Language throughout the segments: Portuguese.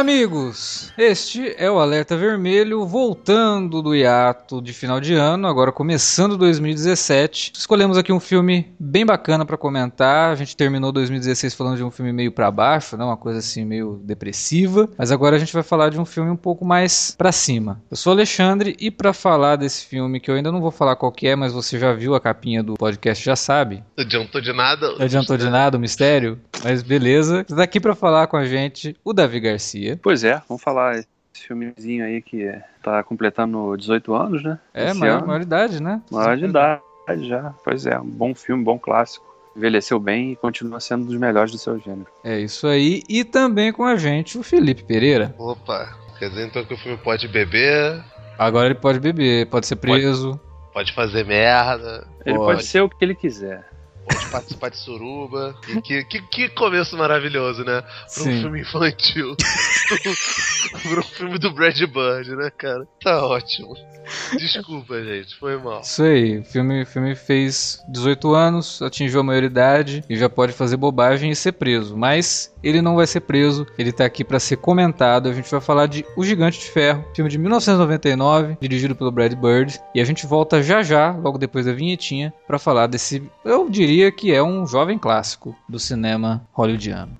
Amigos! Este é o Alerta Vermelho, voltando do hiato de final de ano, agora começando 2017. Escolhemos aqui um filme bem bacana para comentar. A gente terminou 2016 falando de um filme meio para baixo, né? uma coisa assim meio depressiva, mas agora a gente vai falar de um filme um pouco mais para cima. Eu sou Alexandre e para falar desse filme que eu ainda não vou falar qual é, mas você já viu a capinha do podcast, já sabe. Não adiantou de nada. Não adiantou de nada o mistério, mas beleza. Está aqui para falar com a gente o Davi Garcia. Pois é, vamos falar esse filmezinho aí que tá completando 18 anos, né? É, maior, maioridade, né? Maior de idade já. Pois é, um bom filme, bom clássico. Envelheceu bem e continua sendo um dos melhores do seu gênero. É isso aí. E também com a gente o Felipe Pereira. Opa, quer dizer então que o filme pode beber. Agora ele pode beber, pode ser preso. Pode, pode fazer merda. Ele pode. pode ser o que ele quiser pode participar de suruba. Que, que, que começo maravilhoso, né? Pra um filme infantil. pra um filme do Brad Bird, né, cara? Tá ótimo. Desculpa, gente, foi mal. Isso aí, o filme, filme fez 18 anos, atingiu a maioridade e já pode fazer bobagem e ser preso. Mas ele não vai ser preso, ele tá aqui para ser comentado. A gente vai falar de O Gigante de Ferro, filme de 1999, dirigido pelo Brad Bird. E a gente volta já já, logo depois da vinhetinha, para falar desse, eu diria que é um jovem clássico do cinema hollywoodiano.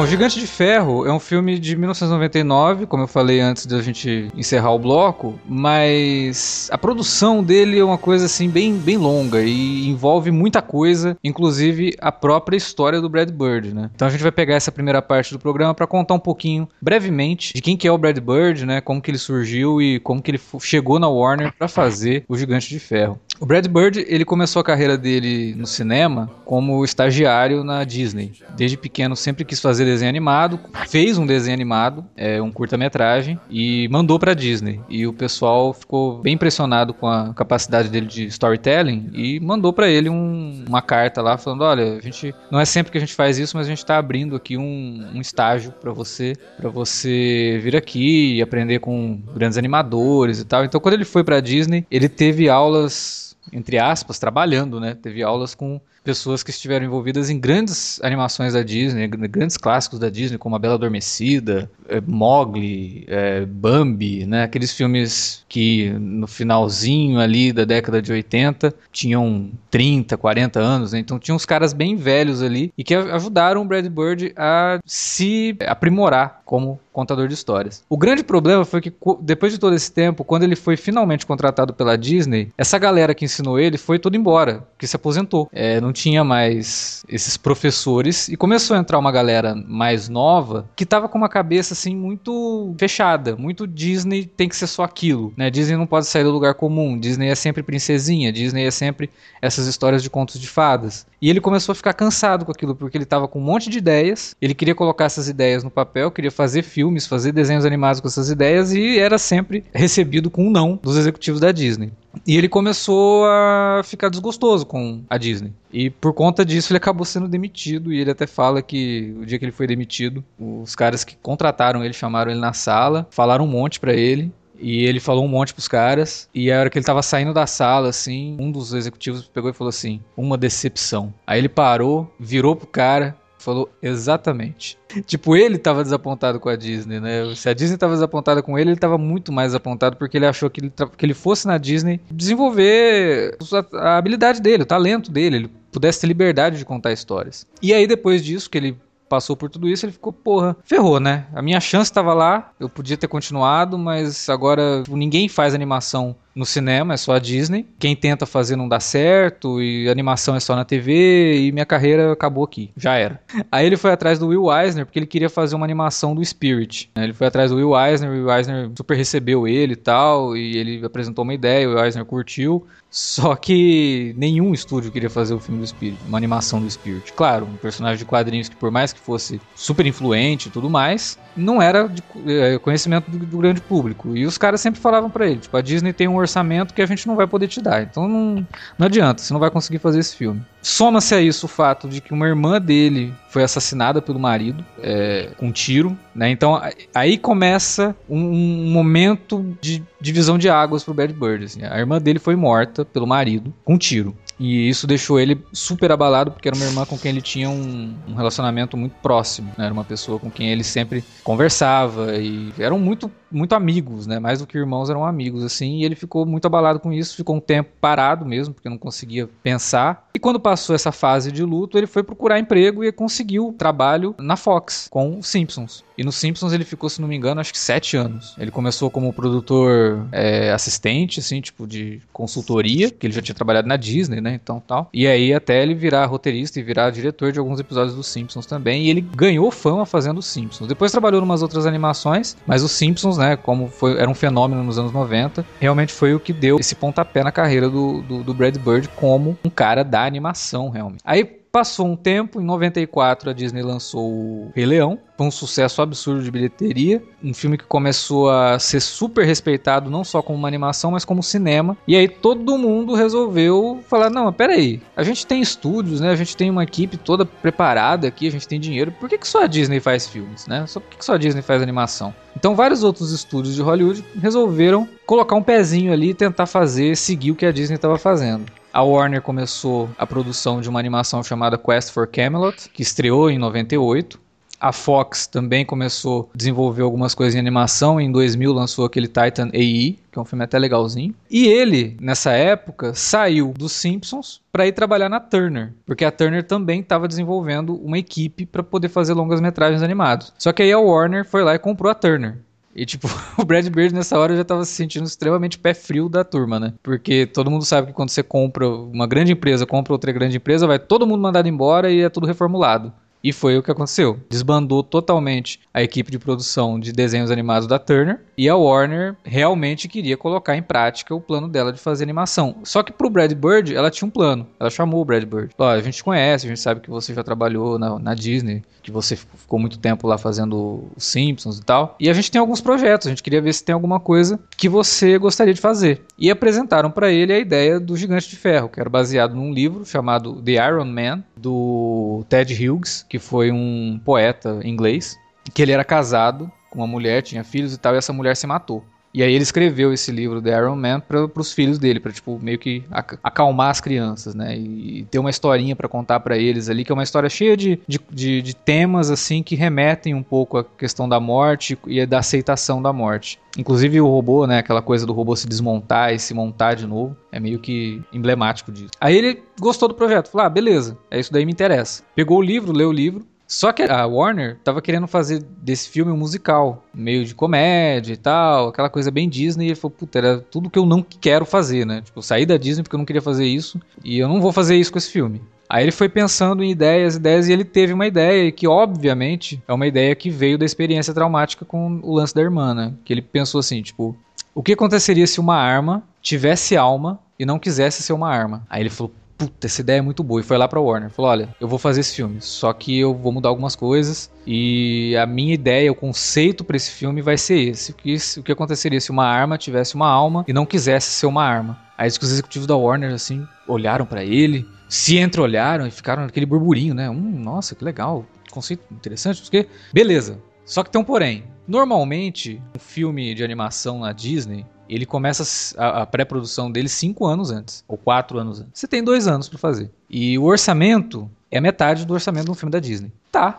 Bom, Gigante de Ferro é um filme de 1999, como eu falei antes da gente encerrar o bloco, mas a produção dele é uma coisa assim bem, bem longa e envolve muita coisa, inclusive a própria história do Brad Bird, né? Então a gente vai pegar essa primeira parte do programa para contar um pouquinho, brevemente, de quem que é o Brad Bird, né? Como que ele surgiu e como que ele chegou na Warner para fazer o Gigante de Ferro. O Brad Bird, ele começou a carreira dele no cinema como estagiário na Disney. Desde pequeno sempre quis fazer desenho animado, fez um desenho animado, é, um curta-metragem e mandou para Disney. E o pessoal ficou bem impressionado com a capacidade dele de storytelling e mandou para ele um, uma carta lá falando: "Olha, a gente não é sempre que a gente faz isso, mas a gente está abrindo aqui um, um estágio para você, para você vir aqui e aprender com grandes animadores e tal". Então quando ele foi para Disney, ele teve aulas entre aspas, trabalhando, né? Teve aulas com pessoas que estiveram envolvidas em grandes animações da Disney, grandes clássicos da Disney, como A Bela Adormecida, é, Mowgli, é, Bambi, né? Aqueles filmes que no finalzinho ali da década de 80 tinham 30, 40 anos, né? Então tinha uns caras bem velhos ali e que ajudaram o Brad Bird a se aprimorar como contador de histórias. O grande problema foi que depois de todo esse tempo, quando ele foi finalmente contratado pela Disney, essa galera que ensinou ele foi toda embora, que se aposentou. É, não tinha mais esses professores e começou a entrar uma galera mais nova que tava com uma cabeça assim muito fechada, muito Disney tem que ser só aquilo, né? Disney não pode sair do lugar comum, Disney é sempre princesinha, Disney é sempre essas histórias de contos de fadas. E ele começou a ficar cansado com aquilo porque ele tava com um monte de ideias, ele queria colocar essas ideias no papel, queria fazer filmes, fazer desenhos animados com essas ideias e era sempre recebido com um não dos executivos da Disney. E ele começou a ficar desgostoso com a Disney. E por conta disso ele acabou sendo demitido. E ele até fala que o dia que ele foi demitido, os caras que contrataram ele chamaram ele na sala, falaram um monte para ele. E ele falou um monte pros caras. E a hora que ele tava saindo da sala, assim, um dos executivos pegou e falou assim: Uma decepção. Aí ele parou, virou pro cara, Falou exatamente. Tipo, ele tava desapontado com a Disney, né? Se a Disney tava desapontada com ele, ele tava muito mais desapontado porque ele achou que ele, que ele fosse na Disney desenvolver a habilidade dele, o talento dele, ele pudesse ter liberdade de contar histórias. E aí, depois disso, que ele passou por tudo isso, ele ficou, porra, ferrou, né? A minha chance estava lá, eu podia ter continuado, mas agora tipo, ninguém faz animação no cinema, é só a Disney. Quem tenta fazer não dá certo, e animação é só na TV, e minha carreira acabou aqui, já era. Aí ele foi atrás do Will Eisner, porque ele queria fazer uma animação do Spirit. Ele foi atrás do Will Eisner, o Will Eisner super recebeu ele e tal, e ele apresentou uma ideia, o Will Eisner curtiu. Só que nenhum estúdio queria fazer o filme do Spirit, uma animação do Spirit. Claro, um personagem de quadrinhos que, por mais que fosse super influente e tudo mais, não era de é, conhecimento do, do, grande público. E os caras sempre falavam para ele: tipo, a Disney tem um orçamento que a gente não vai poder te dar. Então não, não adianta, você não vai conseguir fazer esse filme. Soma-se a isso o fato de que uma irmã dele foi assassinada pelo marido é, com um tiro, né? Então aí começa um, um, momento de divisão de águas pro Bad Bird. Assim. A irmã dele foi morta pelo marido com um tiro. E isso deixou ele super abalado, porque era uma irmã com quem ele tinha um, um relacionamento muito próximo. Né? Era uma pessoa com quem ele sempre conversava e eram muito, muito amigos, né? Mais do que irmãos, eram amigos, assim. E ele ficou muito abalado com isso, ficou um tempo parado mesmo, porque não conseguia pensar. E quando passou essa fase de luto, ele foi procurar emprego e conseguiu trabalho na Fox, com os Simpsons. E no Simpsons ele ficou, se não me engano, acho que sete anos. Ele começou como produtor é, assistente, assim, tipo de consultoria, que ele já tinha trabalhado na Disney, né? Então tal. E aí até ele virar roteirista e virar diretor de alguns episódios dos Simpsons também. E ele ganhou fama fazendo os Simpsons. Depois trabalhou umas outras animações, mas os Simpsons, né? Como foi, era um fenômeno nos anos 90, realmente foi o que deu esse pontapé na carreira do, do, do Brad Bird como um cara da animação, realmente. Aí Passou um tempo, em 94 a Disney lançou o Rei Leão, foi um sucesso absurdo de bilheteria, um filme que começou a ser super respeitado não só como uma animação, mas como cinema. E aí todo mundo resolveu falar: "Não, mas peraí, a gente tem estúdios, né? A gente tem uma equipe toda preparada aqui, a gente tem dinheiro. Por que, que só a Disney faz filmes, né? Só por que, que só a Disney faz animação?" Então vários outros estúdios de Hollywood resolveram colocar um pezinho ali e tentar fazer seguir o que a Disney estava fazendo. A Warner começou a produção de uma animação chamada Quest for Camelot, que estreou em 98. A Fox também começou a desenvolver algumas coisas em animação. Em 2000 lançou aquele Titan AE, que é um filme até legalzinho. E ele, nessa época, saiu dos Simpsons para ir trabalhar na Turner, porque a Turner também estava desenvolvendo uma equipe para poder fazer longas metragens animados. Só que aí a Warner foi lá e comprou a Turner. E, tipo, o Brad Bird nessa hora já tava se sentindo extremamente pé frio da turma, né? Porque todo mundo sabe que quando você compra uma grande empresa, compra outra grande empresa, vai todo mundo mandado embora e é tudo reformulado. E foi o que aconteceu. Desbandou totalmente a equipe de produção de desenhos animados da Turner e a Warner realmente queria colocar em prática o plano dela de fazer animação. Só que pro Brad Bird, ela tinha um plano. Ela chamou o Brad Bird. Ó, a gente conhece, a gente sabe que você já trabalhou na, na Disney, que você ficou muito tempo lá fazendo os Simpsons e tal. E a gente tem alguns projetos, a gente queria ver se tem alguma coisa que você gostaria de fazer. E apresentaram para ele a ideia do Gigante de Ferro, que era baseado num livro chamado The Iron Man, do Ted Hughes, que foi um poeta inglês, que ele era casado com uma mulher, tinha filhos e tal, e essa mulher se matou. E aí ele escreveu esse livro The Iron Man para os filhos dele, para tipo meio que acalmar as crianças, né? E, ter uma historinha para contar para eles ali, que é uma história cheia de, de, de, de, temas assim que remetem um pouco à questão da morte e da aceitação da morte. Inclusive o robô, né? Aquela coisa do robô se desmontar e se montar de novo, é meio que emblemático disso. Aí ele gostou do projeto, falou: ah, beleza, é isso daí me interessa. Pegou o livro, leu o livro, só que a Warner tava querendo fazer desse filme um musical, meio de comédia e tal, aquela coisa bem Disney. E ele falou, puta, era tudo que eu não quero fazer, né? Tipo, eu saí da Disney porque eu não queria fazer isso e eu não vou fazer isso com esse filme. Aí ele foi pensando em ideias, ideias, e ele teve uma ideia que, obviamente, é uma ideia que veio da experiência traumática com o lance da irmã, né? Que ele pensou assim, tipo, o que aconteceria se uma arma tivesse alma e não quisesse ser uma arma? Aí ele falou, puta, essa ideia é muito boa. E foi lá pra Warner. Falou: olha, eu vou fazer esse filme, só que eu vou mudar algumas coisas. E a minha ideia, o conceito para esse filme vai ser esse: o que, o que aconteceria se uma arma tivesse uma alma e não quisesse ser uma arma? Aí os executivos da Warner, assim, olharam para ele, se entreolharam e ficaram naquele burburinho, né? Hum, nossa, que legal, conceito interessante, porque beleza. Só que tem um porém. Normalmente, um filme de animação na Disney, ele começa a, a pré-produção dele cinco anos antes, ou quatro anos antes. Você tem dois anos para fazer. E o orçamento É metade do orçamento de um filme da Disney. Tá,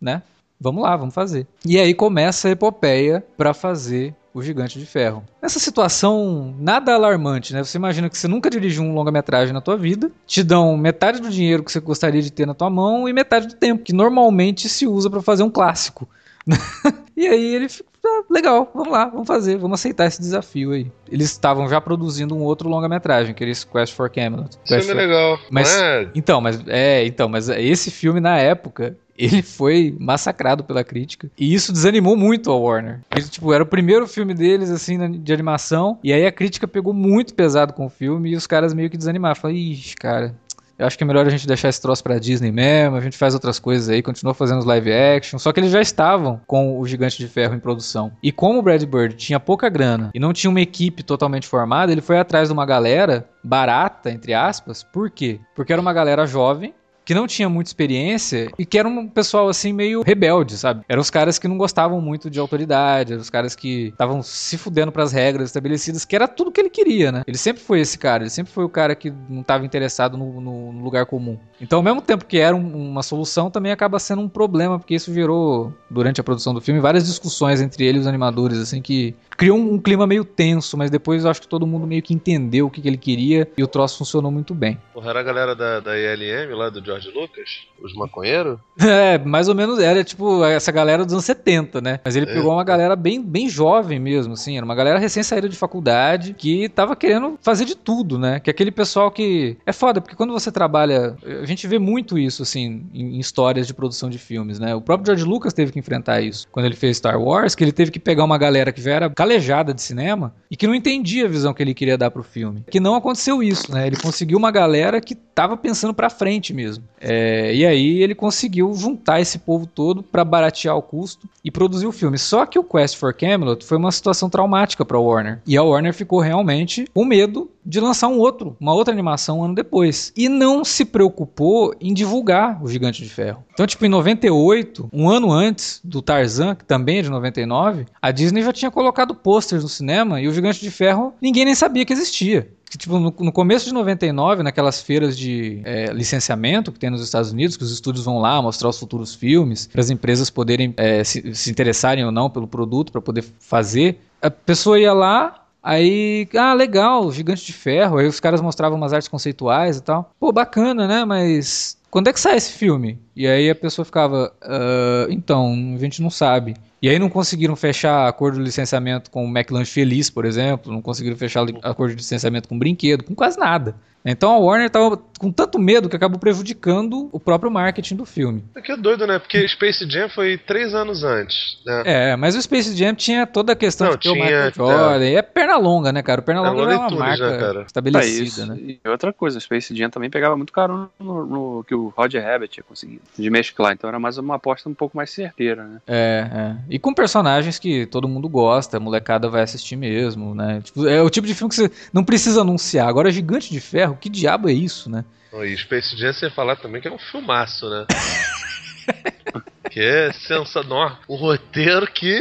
né? Vamos lá, vamos fazer. E aí começa a epopeia para fazer o Gigante de Ferro. Nessa situação nada alarmante, né? Você imagina que você nunca dirigiu um longa-metragem na tua vida, te dão metade do dinheiro que você gostaria de ter na tua mão e metade do tempo que normalmente se usa para fazer um clássico. e aí ele ah, legal, vamos lá, vamos fazer, vamos aceitar esse desafio aí. Eles estavam já produzindo um outro longa-metragem, que era esse Quest for Camelot. Isso é for... legal. Mas, é... Então, mas é, então, mas esse filme na época, ele foi massacrado pela crítica. E isso desanimou muito a Warner. Ele, tipo, era o primeiro filme deles, assim, de animação. E aí a crítica pegou muito pesado com o filme e os caras meio que desanimaram. Falaram, ixi, cara, eu acho que é melhor a gente deixar esse troço pra Disney mesmo, a gente faz outras coisas aí, continua fazendo os live action. Só que eles já estavam com o Gigante de Ferro em produção. E como o Brad Bird tinha pouca grana e não tinha uma equipe totalmente formada, ele foi atrás de uma galera barata, entre aspas. Por quê? Porque era uma galera jovem que não tinha muita experiência e que era um pessoal assim meio rebelde, sabe? Eram os caras que não gostavam muito de autoridade, eram os caras que estavam se fudendo para as regras estabelecidas, que era tudo que ele queria, né? Ele sempre foi esse cara, ele sempre foi o cara que não estava interessado no, no, no, lugar comum. Então, ao mesmo tempo que era um, uma solução, também acaba sendo um problema, porque isso gerou, durante a produção do filme, várias discussões entre ele e os animadores, assim, que criou um, um clima meio tenso, mas depois eu acho que todo mundo meio que entendeu o que, que ele queria e o troço funcionou muito bem. Porra, era a galera da, da ILM lá do George Lucas? Os maconheiros? É, mais ou menos era tipo essa galera dos anos 70, né? Mas ele é. pegou uma galera bem, bem jovem mesmo, assim. Era uma galera recém-saída de faculdade que tava querendo fazer de tudo, né? Que aquele pessoal que. É foda, porque quando você trabalha. A gente vê muito isso, assim, em, em histórias de produção de filmes, né? O próprio George Lucas teve que enfrentar isso. Quando ele fez Star Wars, que ele teve que pegar uma galera que já era calejada de cinema e que não entendia a visão que ele queria dar pro filme. Que não aconteceu isso, né? Ele conseguiu uma galera que tava pensando pra frente mesmo. É, e aí ele conseguiu juntar esse povo todo para baratear o custo e produzir o filme. Só que o Quest for Camelot foi uma situação traumática para Warner. E a Warner ficou realmente com medo de lançar um outro, uma outra animação um ano depois. E não se preocupou em divulgar o Gigante de Ferro. Então, tipo, em 98, um ano antes do Tarzan, que também é de 99, a Disney já tinha colocado posters no cinema e o Gigante de Ferro ninguém nem sabia que existia que, tipo, no, no, começo de 99, naquelas feiras de é, licenciamento que tem nos Estados Unidos, que os estúdios vão lá mostrar os futuros filmes, para as empresas poderem é, se, se interessarem ou não pelo produto, para poder fazer, a pessoa ia lá, Aí, ah, legal, Gigante de Ferro. Aí os caras mostravam umas artes conceituais e tal. Pô, bacana, né? Mas quando é que sai esse filme? E aí a pessoa ficava, uh, então, a gente não sabe. E aí não conseguiram fechar acordo de licenciamento com o McLanche Feliz, por exemplo, não conseguiram fechar acordo de licenciamento com brinquedo, com quase nada. Então a Warner estava com tanto medo que acabou prejudicando o próprio marketing do filme. É que é doido, né? Porque Space Jam foi três anos antes. Né? É, mas o Space Jam tinha toda a questão Não, de ter tinha, o Michael Jordan. É. é perna longa, né, cara? O perna longa é uma marca né, estabelecida, né? E outra coisa, o Space Jam também pegava muito caro no, no, que o Roger Rabbit tinha conseguido de mesclar. Então era mais uma aposta um pouco mais certeira, né? É, é. E com personagens que todo mundo gosta, a molecada vai assistir mesmo, né? Tipo, é o tipo de filme que você não precisa anunciar. Agora, Gigante de Ferro, que diabo é isso, né? E Space Jam você falar também que é um filmaço, né? que é sensacional. Um roteiro que.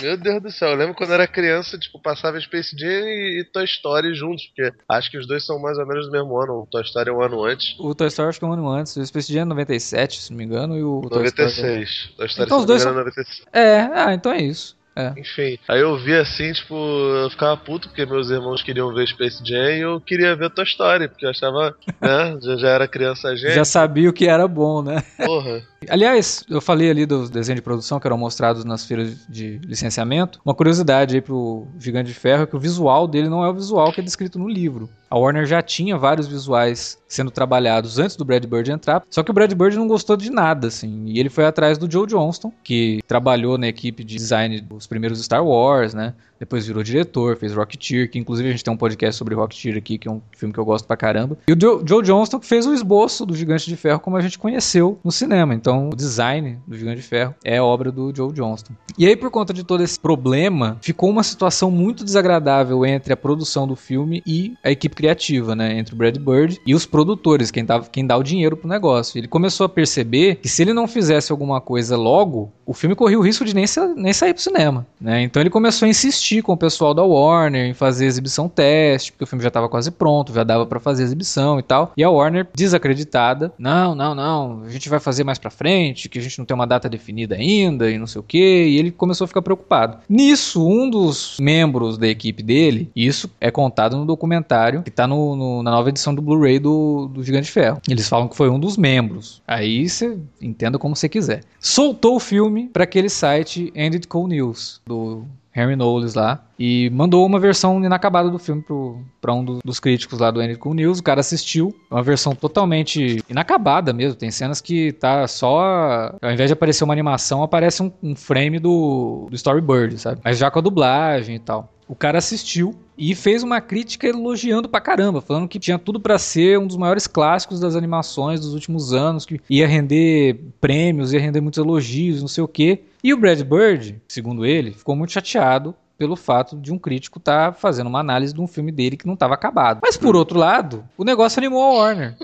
Meu Deus do céu. Eu lembro quando eu era criança, tipo, passava Space Jam e Toy Story juntos, porque acho que os dois são mais ou menos do mesmo ano. O Toy Story é um ano antes. O Toy Story acho que é um ano antes. O Space Jam é 97, se não me engano, e o 96. Toy Story... É- Toy Story então os dois são... 96. É, ah, então é isso. É. Enfim, aí eu vi assim, tipo, eu ficava puto porque meus irmãos queriam ver Space Jam e eu queria ver Toy Story, porque eu achava, né, já, já era criança gente. Já sabia o que era bom, né? Porra. Aliás, eu falei ali dos desenhos de produção que eram mostrados nas feiras de licenciamento. Uma curiosidade aí pro Gigante de Ferro é que o visual dele não é o visual que é descrito no livro. A Warner já tinha vários visuais sendo trabalhados antes do Brad Bird entrar, só que o Brad Bird não gostou de nada, assim, e ele foi atrás do Joe Johnston, que trabalhou na equipe de design dos primeiros Star Wars, né? Depois virou diretor, fez Rocketeer, que inclusive a gente tem um podcast sobre Rocketeer aqui, que é um filme que eu gosto pra caramba. E o Joe, Joe Johnston fez o esboço do Gigante de Ferro como a gente conheceu no cinema. Então o design do Gigante de Ferro é obra do Joe Johnston. E aí, por conta de todo esse problema, ficou uma situação muito desagradável entre a produção do filme e a equipe criativa, né? Entre o Brad Bird e os produtores, quem, tava, quem dá o dinheiro pro negócio. Ele começou a perceber que se ele não fizesse alguma coisa logo, o filme corria o risco de nem, nem sair pro cinema, né? Então ele começou a insistir com o pessoal da Warner em fazer exibição teste, porque o filme já estava quase pronto, já dava para fazer exibição e tal. E a Warner, desacreditada, não, não, não, a gente vai fazer mais para frente, que a gente não tem uma data definida ainda e não sei o que. E ele começou a ficar preocupado. Nisso, um dos membros da equipe dele, isso é contado no documentário que tá no, no, na nova edição do Blu-ray do, do Gigante Ferro. Eles falam que foi um dos membros. Aí você entenda como você quiser. Soltou o filme para aquele site Ended Cool News do Henry Knowles lá, e mandou uma versão inacabada do filme para um do, dos críticos lá do Enrico News. O cara assistiu, é uma versão totalmente inacabada mesmo. Tem cenas que tá só. Ao invés de aparecer uma animação, aparece um, um frame do, do Storyboard, sabe? Mas já com a dublagem e tal. O cara assistiu e fez uma crítica elogiando pra caramba, falando que tinha tudo para ser um dos maiores clássicos das animações dos últimos anos, que ia render prêmios, ia render muitos elogios, não sei o quê. E o Brad Bird, segundo ele, ficou muito chateado pelo fato de um crítico estar tá fazendo uma análise de um filme dele que não estava acabado. Mas por outro lado, o negócio animou a Warner.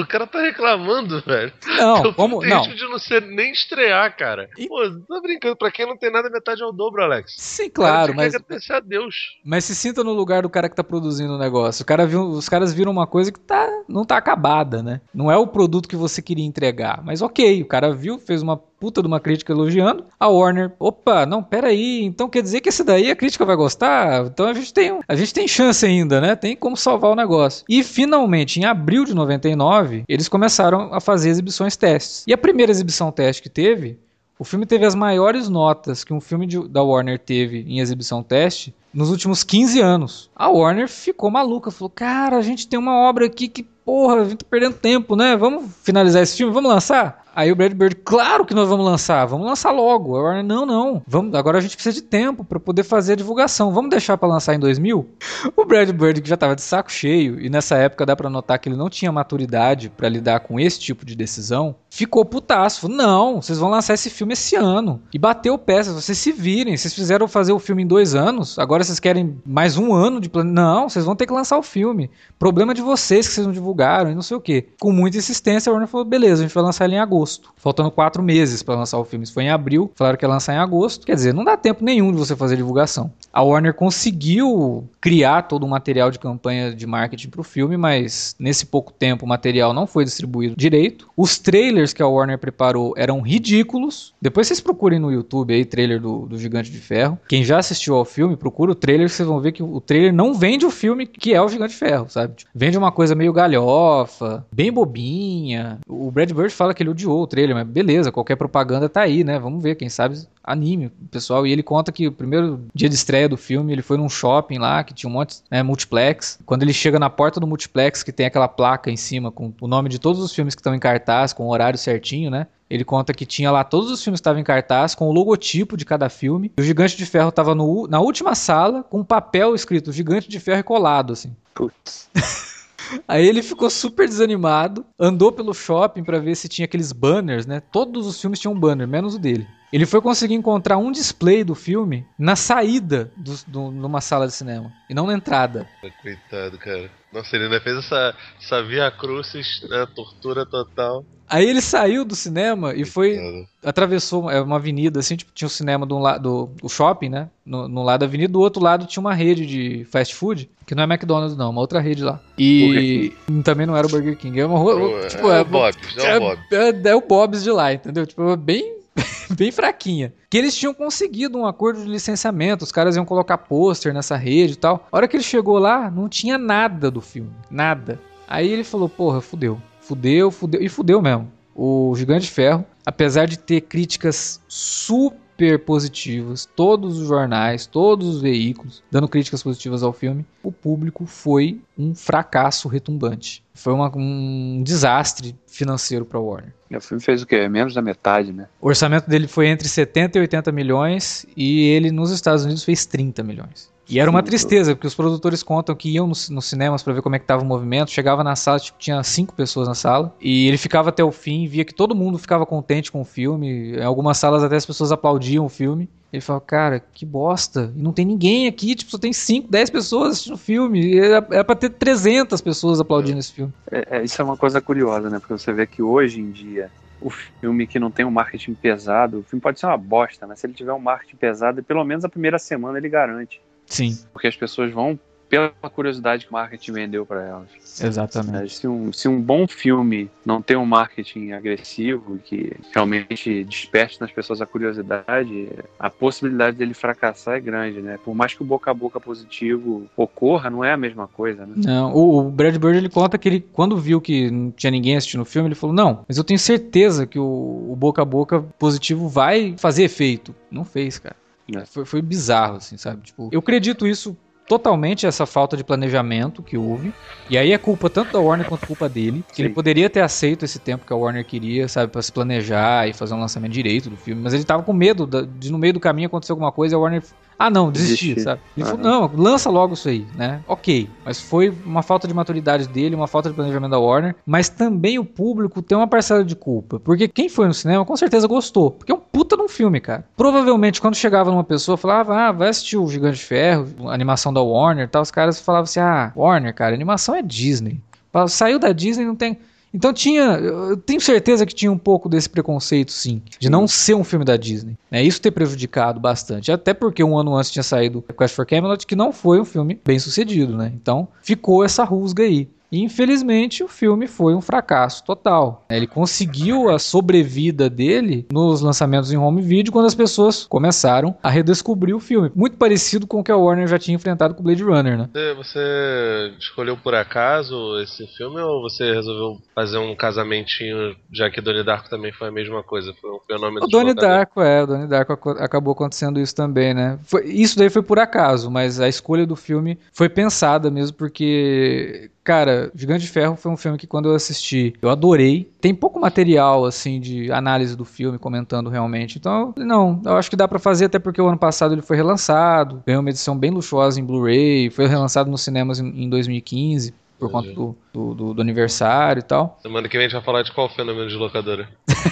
O cara tá reclamando, velho. Não, como. Não. de não ser nem estrear, cara. E... Pô, tô brincando. Pra quem não tem nada, metade é o dobro, Alex. Sim, claro, mas. agradecer a Deus. Mas se sinta no lugar do cara que tá produzindo o negócio. O cara viu, os caras viram uma coisa que tá, não tá acabada, né? Não é o produto que você queria entregar. Mas ok, o cara viu, fez uma puta de uma crítica elogiando. A Warner, opa, não, pera aí, então quer dizer que esse daí a crítica vai gostar? Então a gente tem, a gente tem chance ainda, né? Tem como salvar o negócio. E finalmente, em abril de 99, eles começaram a fazer exibições testes. E a primeira exibição teste que teve, o filme teve as maiores notas que um filme de, da Warner teve em exibição teste nos últimos 15 anos. A Warner ficou maluca, falou: "Cara, a gente tem uma obra aqui que, porra, a gente tá perdendo tempo, né? Vamos finalizar esse filme, vamos lançar?" Aí o Brad Bird, claro que nós vamos lançar, vamos lançar logo. A não, não, vamos, agora a gente precisa de tempo para poder fazer a divulgação. Vamos deixar para lançar em 2000? O Brad Bird, que já tava de saco cheio, e nessa época dá para notar que ele não tinha maturidade para lidar com esse tipo de decisão, ficou putaço. Não, vocês vão lançar esse filme esse ano. E bateu peças, vocês se virem. Vocês fizeram fazer o filme em dois anos, agora vocês querem mais um ano de plano. Não, vocês vão ter que lançar o filme. Problema de vocês que vocês não divulgaram e não sei o que. Com muita insistência, a Warner falou, beleza, a gente vai lançar ele em agosto. Faltando quatro meses para lançar o filme. Isso foi em abril, falaram que ia lançar em agosto. Quer dizer, não dá tempo nenhum de você fazer divulgação. A Warner conseguiu criar todo um material de campanha de marketing para o filme, mas nesse pouco tempo o material não foi distribuído direito. Os trailers que a Warner preparou eram ridículos. Depois vocês procurem no YouTube aí, trailer do, do Gigante de Ferro. Quem já assistiu ao filme, procura o trailer, vocês vão ver que o trailer não vende o filme que é o Gigante de Ferro, sabe? Vende uma coisa meio galhofa, bem bobinha. O Brad Bird fala que ele odiou o trailer, mas beleza, qualquer propaganda tá aí, né? Vamos ver, quem sabe anime pessoal. E ele conta que o primeiro dia de estreia do filme, ele foi num shopping lá, que tinha um monte, né, multiplex. Quando ele chega na porta do multiplex, que tem aquela placa em cima com o nome de todos os filmes que estão em cartaz, com o horário certinho, né? Ele conta que tinha lá todos os filmes que estavam em cartaz, com o logotipo de cada filme. E o Gigante de Ferro estava na última sala, com um papel escrito Gigante de Ferro colado, assim. Putz. Aí ele ficou super desanimado, andou pelo shopping para ver se tinha aqueles banners, né? Todos os filmes tinham banner, menos o dele. Ele foi conseguir encontrar um display do filme na saída do, do, numa sala de cinema e não na entrada. Coitado, cara. Nossa, ele ainda fez essa, essa via crucis, né? Tortura total. Aí ele saiu do cinema e foi. Atravessou uma avenida, assim, tipo, tinha o cinema do lado. O shopping, né? No, no, lado da avenida, do outro lado tinha uma rede de fast food, que não é McDonald's, não, uma outra rede lá. E também não era o Burger King. É uma rua. tipo, é, é, o Bob's, é, o Bob's. É, é, o Bob's de lá, entendeu? Tipo, bem bem fraquinha. Que eles tinham conseguido um acordo de licenciamento, os caras iam colocar pôster nessa rede e tal. A hora que ele chegou lá, não tinha nada do filme. Nada. Aí ele falou: porra, fudeu. Fudeu, fudeu. E fudeu mesmo. O Gigante de Ferro, apesar de ter críticas super positivas, todos os jornais, todos os veículos dando críticas positivas ao filme, o público foi um fracasso retumbante foi uma, um desastre financeiro para Warner. O filme fez o quê? Menos da metade, né? O orçamento dele foi entre 70 e 80 milhões e ele nos Estados Unidos fez 30 milhões. E era uma tristeza, porque os produtores contam que iam nos, nos cinemas para ver como é que tava o movimento, chegava na sala, tipo, tinha cinco pessoas na sala, e ele ficava até o fim, via que todo mundo ficava contente com o filme, em algumas salas até as pessoas aplaudiam o filme. Ele falou, cara, que bosta, e não tem ninguém aqui, tipo, só tem 5, 10 pessoas assistindo o filme, era, era pra ter 300 pessoas aplaudindo esse filme. É, é, isso é uma coisa curiosa, né, porque você vê que hoje em dia o filme que não tem um marketing pesado, o filme pode ser uma bosta, mas se ele tiver um marketing pesado, pelo menos a primeira semana ele garante. Sim. Porque as pessoas vão pela curiosidade que o marketing vendeu para elas. Exatamente. Se um, se um bom filme não tem um marketing agressivo que realmente desperte nas pessoas a curiosidade, a possibilidade dele fracassar é grande, né? Por mais que o boca a boca positivo ocorra, não é a mesma coisa, né? Não, o, o Brad Bird ele conta que ele, quando viu que não tinha ninguém assistindo o filme, ele falou: Não, mas eu tenho certeza que o, o boca a boca positivo vai fazer efeito. Não fez, cara. É. Foi, foi bizarro, assim, sabe? Tipo, eu acredito isso totalmente essa falta de planejamento que houve. E aí é culpa tanto da Warner quanto culpa dele. Que Sim. ele poderia ter aceito esse tempo que a Warner queria, sabe, para se planejar e fazer um lançamento direito do filme. Mas ele tava com medo de no meio do caminho acontecer alguma coisa e a Warner ah, não, desisti, sabe? Ele uhum. falou, não, lança logo isso aí, né? Ok. Mas foi uma falta de maturidade dele, uma falta de planejamento da Warner. Mas também o público tem uma parcela de culpa. Porque quem foi no cinema com certeza gostou. Porque é um puta num filme, cara. Provavelmente quando chegava numa pessoa, falava, ah, vai assistir o Gigante de Ferro, a animação da Warner e tal. Os caras falavam assim, ah, Warner, cara, animação é Disney. Saiu da Disney, não tem. Então tinha, eu tenho certeza que tinha um pouco desse preconceito, sim, de não ser um filme da Disney. Né? Isso ter prejudicado bastante, até porque um ano antes tinha saído Quest for Camelot, que não foi um filme bem sucedido, né? Então ficou essa rusga aí. E infelizmente o filme foi um fracasso total. Ele conseguiu a sobrevida dele nos lançamentos em home video quando as pessoas começaram a redescobrir o filme. Muito parecido com o que a Warner já tinha enfrentado com Blade Runner, né? Você escolheu por acaso esse filme ou você resolveu fazer um casamentinho, já que Donnie Darko também foi a mesma coisa? Foi um fenômeno O Donnie Darko, é, o Donnie Darko acabou acontecendo isso também, né? Foi, isso daí foi por acaso, mas a escolha do filme foi pensada mesmo porque Cara, Gigante de Ferro foi um filme que quando eu assisti, eu adorei. Tem pouco material, assim, de análise do filme, comentando realmente. Então, não, eu acho que dá para fazer, até porque o ano passado ele foi relançado, ganhou uma edição bem luxuosa em Blu-ray, foi relançado nos cinemas em, em 2015 por conta do, do, do, aniversário e tal. Semana que vem a gente vai falar de qual fenômeno de locadora.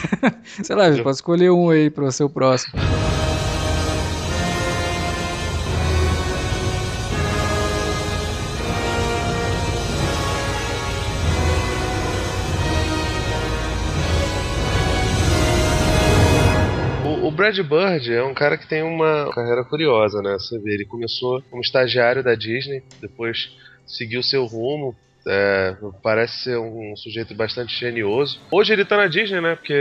Sei lá, a gente pode escolher um aí pra ser o próximo. Brad Bird é um cara que tem uma carreira curiosa, né? Você vê, ele começou como estagiário da Disney, depois seguiu seu rumo, é, parece ser um sujeito bastante genioso. Hoje ele tá na Disney, né? Porque.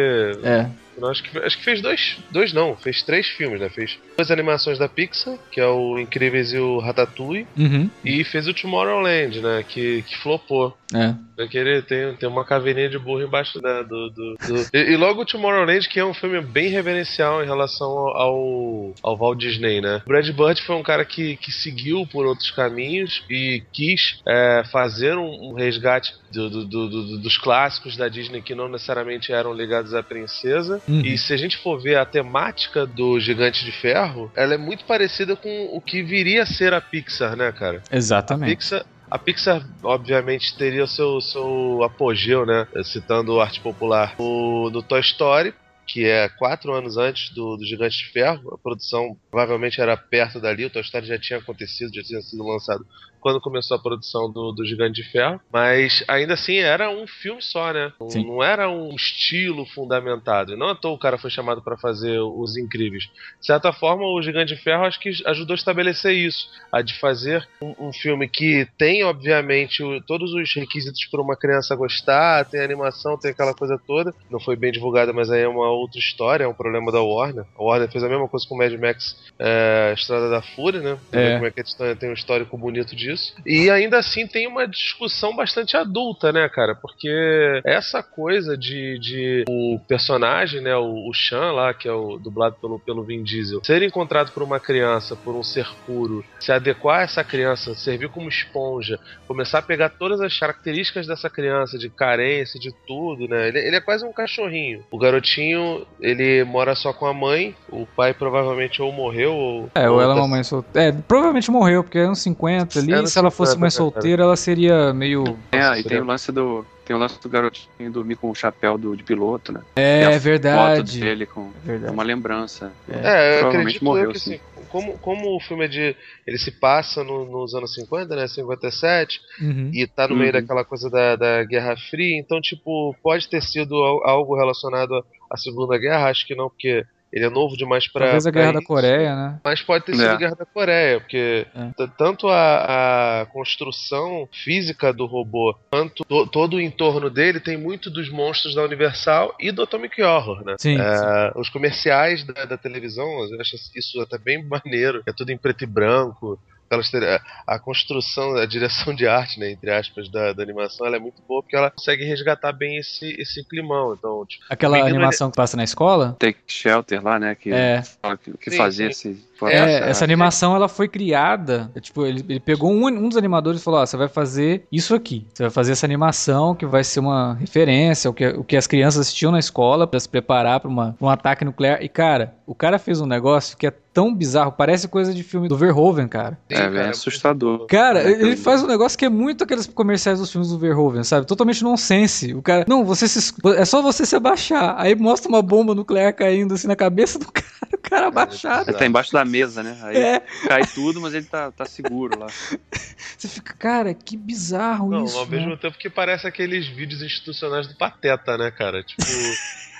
É. Acho que, acho que fez dois. Dois não, fez três filmes, né? Fez duas animações da Pixar, que é o Incríveis e o Ratatouille. Uhum. E fez o Tomorrowland, né? Que, que flopou. É. Porque ele tem, tem uma caveirinha de burro embaixo da, do. do, do... E, e, logo o Tomorrowland, que é um filme bem reverencial em relação ao, ao Walt Disney, né? O Brad Bird foi um cara que, que seguiu por outros caminhos e quis é, fazer um, um resgate do, do, do, dos clássicos da Disney que não necessariamente eram ligados à princesa. Uhum. E se a gente for ver a temática do Gigante de Ferro, ela é muito parecida com o que viria a ser a Pixar, né, cara? Exatamente. A Pixar, a Pixar, obviamente, teria o seu, seu apogeu, né? Citando arte popular no, no Toy Story, que é quatro anos antes do, do Gigante de Ferro. A produção provavelmente era perto dali, o Toy Story já tinha acontecido, já tinha sido lançado quando começou a produção do, do Gigante de Ferro, mas ainda assim era um filme só, né? Sim. Não era um estilo fundamentado. E não à toa o cara foi chamado para fazer Os Incríveis. De certa forma, o Gigante de Ferro acho que ajudou a estabelecer isso, a de fazer um, um filme que tem, obviamente, o, todos os requisitos para uma criança gostar, tem animação, tem aquela coisa toda. Não foi bem divulgada, mas aí é uma outra história, é um problema da Warner. A Warner fez a mesma coisa com o Mad Max é, Estrada da Fúria, né? É. Como é que a tem um histórico bonito disso. E ainda assim tem uma discussão bastante adulta, né, cara? Porque essa coisa de, de o personagem, né, o, o Sean lá, que é o dublado pelo, pelo Vin Diesel, ser encontrado por uma criança, por um ser puro, se adequar a essa criança, servir como esponja, começar a pegar todas as características dessa criança, de carência, de tudo, né? Ele, ele é quase um cachorrinho. O garotinho, ele mora só com a mãe, o pai provavelmente ou morreu ou. É, ou ela é uma mãe solteira. É, provavelmente morreu, porque é anos 50 ali. É, anos se ela fosse 50, mãe cara? solteira, ela seria meio. É, e tem o lance do. Tem o lance do garotinho dormir com o chapéu do, de piloto, né? É, a verdade. Foto dele com. É verdade. É uma lembrança. É, eu Provavelmente acredito morreu, eu que sim. assim, como, como o filme é de. Ele se passa no- nos anos 50, né? 57, Uhum. e tá no meio Uhum. daquela coisa da, da Guerra Fria, então, tipo, pode ter sido al- algo relacionado à- à Segunda Guerra, acho que não, porque ele é novo demais pra. Talvez a Guerra da. Coreia, né? Mas pode ter sido É. a Guerra da Coreia, porque É. tanto a, a construção física do robô, quanto to- todo o entorno dele tem muito dos monstros da Universal e do Atomic Horror, né? Sim. sim. É, os comerciais da, da televisão, eu acho isso até bem maneiro. É tudo em preto e branco. Aquelas tele- a construção, a direção de arte, né, entre aspas, da, da animação, ela é muito boa porque ela consegue resgatar bem esse, esse climão. Então, tipo, Aquela animação que passa na escola. Take Shelter lá, né? Que, É, que, que Sim, fazia sim. esse. É, Essa- essa animação ela foi criada. é, Tipo, ele, ele pegou um, um dos animadores e falou: Ó, você vai fazer isso aqui. Você vai fazer essa animação que vai ser uma referência, o que, o que as crianças assistiam na escola pra se preparar pra, uma, pra um ataque nuclear. E, cara, o cara fez um negócio que é tão bizarro, parece coisa de filme do Verhoeven, cara. É, cara, é assustador. Cara, É, ele faz um negócio que é muito aqueles comerciais dos filmes do Verhoeven, sabe? Totalmente nonsense. O cara, não, você se, é só você se abaixar. Aí mostra uma bomba nuclear caindo assim na cabeça do cara, o cara abaixado. Ele tá embaixo da mesa, né? Aí É, cai tudo, mas ele tá, tá seguro lá. você fica, cara, que bizarro Não, isso. ao mesmo né? tempo que parece aqueles vídeos institucionais do Pateta, né, cara? Tipo.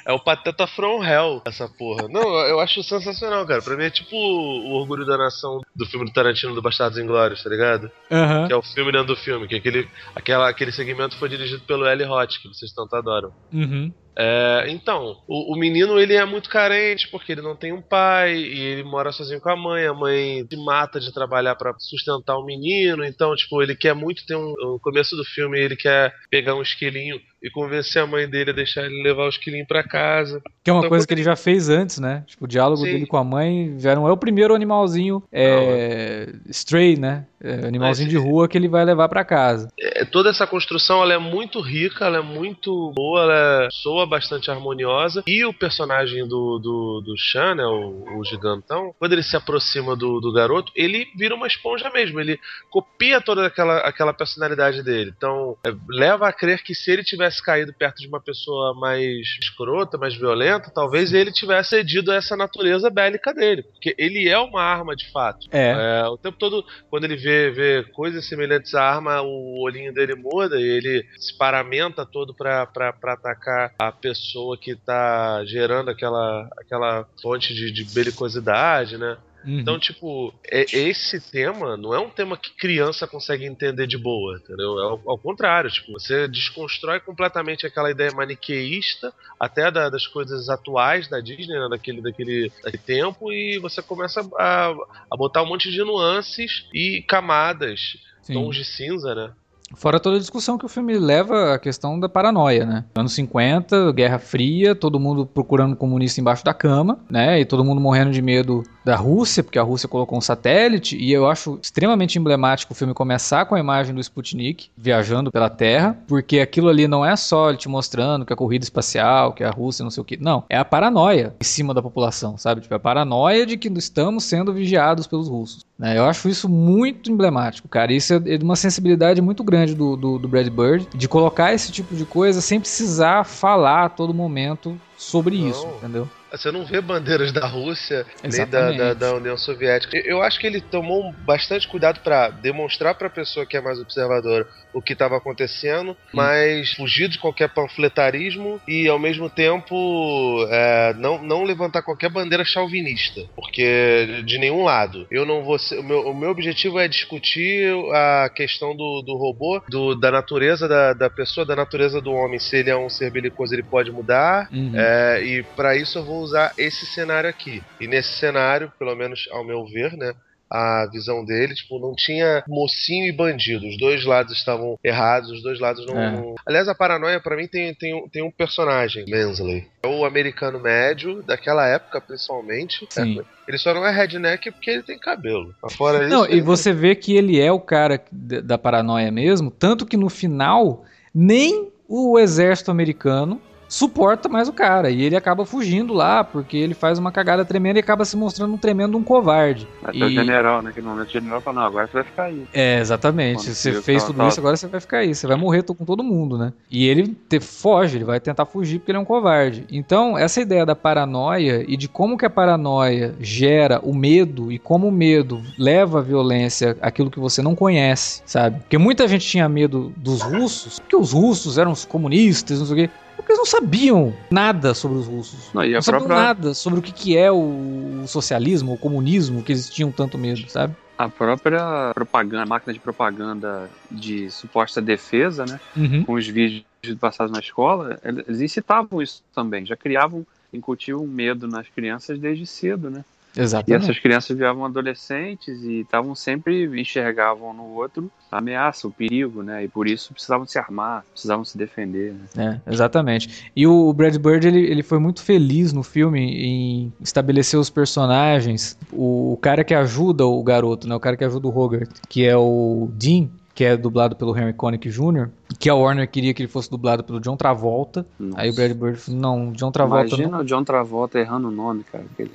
É o Pateta From Hell, essa porra. Não, eu acho sensacional, cara. Pra mim é tipo o Orgulho da Nação do filme do Tarantino do Bastardos Inglórios, tá ligado? Aham. Que é o filme dentro do filme, que aquele, aquela, aquele segmento foi dirigido pelo Eli Roth, que vocês tanto adoram. Uhum. É, então, o, o menino ele é muito carente porque ele não tem um pai e ele mora sozinho com a mãe. A mãe se mata de trabalhar pra sustentar o menino. Então, tipo, ele quer muito ter um. No começo do filme, ele quer pegar um esquilinho e convencer a mãe dele a deixar ele levar o esquilinho pra casa. Que é uma Então, coisa que ele já fez antes, né? Tipo, o diálogo Sim. dele com a mãe já não é o primeiro animalzinho é, stray, né? É, animalzinho Mas- de rua que ele vai levar pra casa. É, toda essa construção ela é muito rica, ela é muito boa, ela é- soa bastante harmoniosa. E o personagem do, do, do Chan, né, o, o gigantão, quando ele se aproxima do, do garoto, ele vira uma esponja mesmo. Ele copia toda aquela, aquela personalidade dele. Então, é, leva a crer que se ele tivesse caído perto de uma pessoa mais escrota, mais violenta, talvez ele tivesse cedido a essa natureza bélica dele. Porque ele é uma arma de fato. É. É, o tempo todo, quando ele vê, vê coisas semelhantes à arma, o olhinho dele muda e ele se paramenta todo pra atacar a pessoa que tá gerando aquela, aquela fonte de, de belicosidade, né? Uhum. Então, tipo, é- esse tema não é um tema que criança consegue entender de boa, entendeu? É ao, ao contrário, tipo, você desconstrói completamente aquela ideia maniqueísta, até da- das coisas atuais da Disney, né, daquele, daquele, daquele tempo, e você começa a, a botar um monte de nuances e camadas, Sim. tons de cinza, né? Fora toda a discussão que o filme leva à questão da paranoia, né? Anos 50, Guerra Fria, todo mundo procurando comunista embaixo da cama, né? E todo mundo morrendo de medo da Rússia, porque a Rússia colocou um satélite. E eu acho extremamente emblemático o filme começar com a imagem do Sputnik viajando pela Terra, porque aquilo ali não é só ele te mostrando que a corrida espacial, que a Rússia não sei o que. Não, é a paranoia em cima da população, sabe? Tipo, é a paranoia de que estamos sendo vigiados pelos russos. Né? Eu acho isso muito emblemático, cara. Isso é de uma sensibilidade muito grande do, do, do Brad Bird, de colocar esse tipo de coisa sem precisar falar a todo momento sobre Não. isso, entendeu? Você não vê bandeiras da Rússia Exatamente. nem da, da, da, União Soviética. Eu acho que ele tomou bastante cuidado para demonstrar para a pessoa que é mais observadora o que estava acontecendo, hum. mas fugir de qualquer panfletarismo e ao mesmo tempo é, não, não levantar qualquer bandeira chauvinista, porque de nenhum lado. Eu não vou ser, o, meu, o meu objetivo é discutir a questão do, do robô, do, da natureza da, da pessoa, da natureza do homem. Se ele é um ser belicoso, ele pode mudar. Uhum. É, e para isso eu vou usar esse cenário aqui. E nesse cenário, pelo menos ao meu ver, né? a visão dele, tipo, não tinha mocinho e bandido. Os dois lados estavam errados, os dois lados não. É. não... Aliás, a paranoia, para mim, tem, tem, tem um personagem, Mansley. É o americano médio, daquela época, principalmente. Sim. Ele só não é redneck porque ele tem cabelo. Fora isso, não, e você vê que ele é o cara da paranoia mesmo, tanto que no final, nem o exército americano suporta mais o cara. E ele acaba fugindo lá, porque ele faz uma cagada tremenda e acaba se mostrando um tremendo um covarde. Até e... o general, naquele momento, o general fala, não, agora você vai ficar aí. É, exatamente. Quando você fez tudo isso, agora você vai ficar aí. Você vai morrer com todo mundo, né? E ele te, foge, ele vai tentar fugir porque ele é um covarde. Então, essa ideia da paranoia e de como que a paranoia gera o medo e como o medo leva a violência aquilo que você não conhece, sabe? Porque muita gente tinha medo dos russos, porque os russos eram os comunistas, não sei o quê porque eles não sabiam nada sobre os russos. Não, não sabiam própria... nada sobre o que, que é o socialismo, o comunismo, que eles tinham tanto medo, sabe? A própria propaganda, máquina de propaganda de suposta defesa, né? Uhum. Com os vídeos passados na escola, eles incitavam isso também, já criavam, incutiam medo nas crianças desde cedo, né? Exatamente. E essas crianças viravam adolescentes e estavam sempre enxergavam no outro a ameaça, o perigo, né? E por isso precisavam se armar, precisavam se defender. Né? É, exatamente. E o Brad Bird ele, ele foi muito feliz no filme em estabelecer os personagens. O, o cara que ajuda o garoto, né? O cara que ajuda o Hogarth, que é o Dean que é dublado pelo Henry Connick Jr., que a Warner queria que ele fosse dublado pelo John Travolta. Nossa. Aí o Brad Bird falou, não, John Travolta... Imagina não... o John Travolta errando o nome, cara. Ele...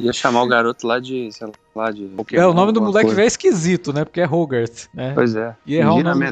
Ia chamar o garoto lá de, sei lá, de. Pokémon, é, o nome do moleque é esquisito, né? Porque é Hogarth, né? Pois é. E errar o nome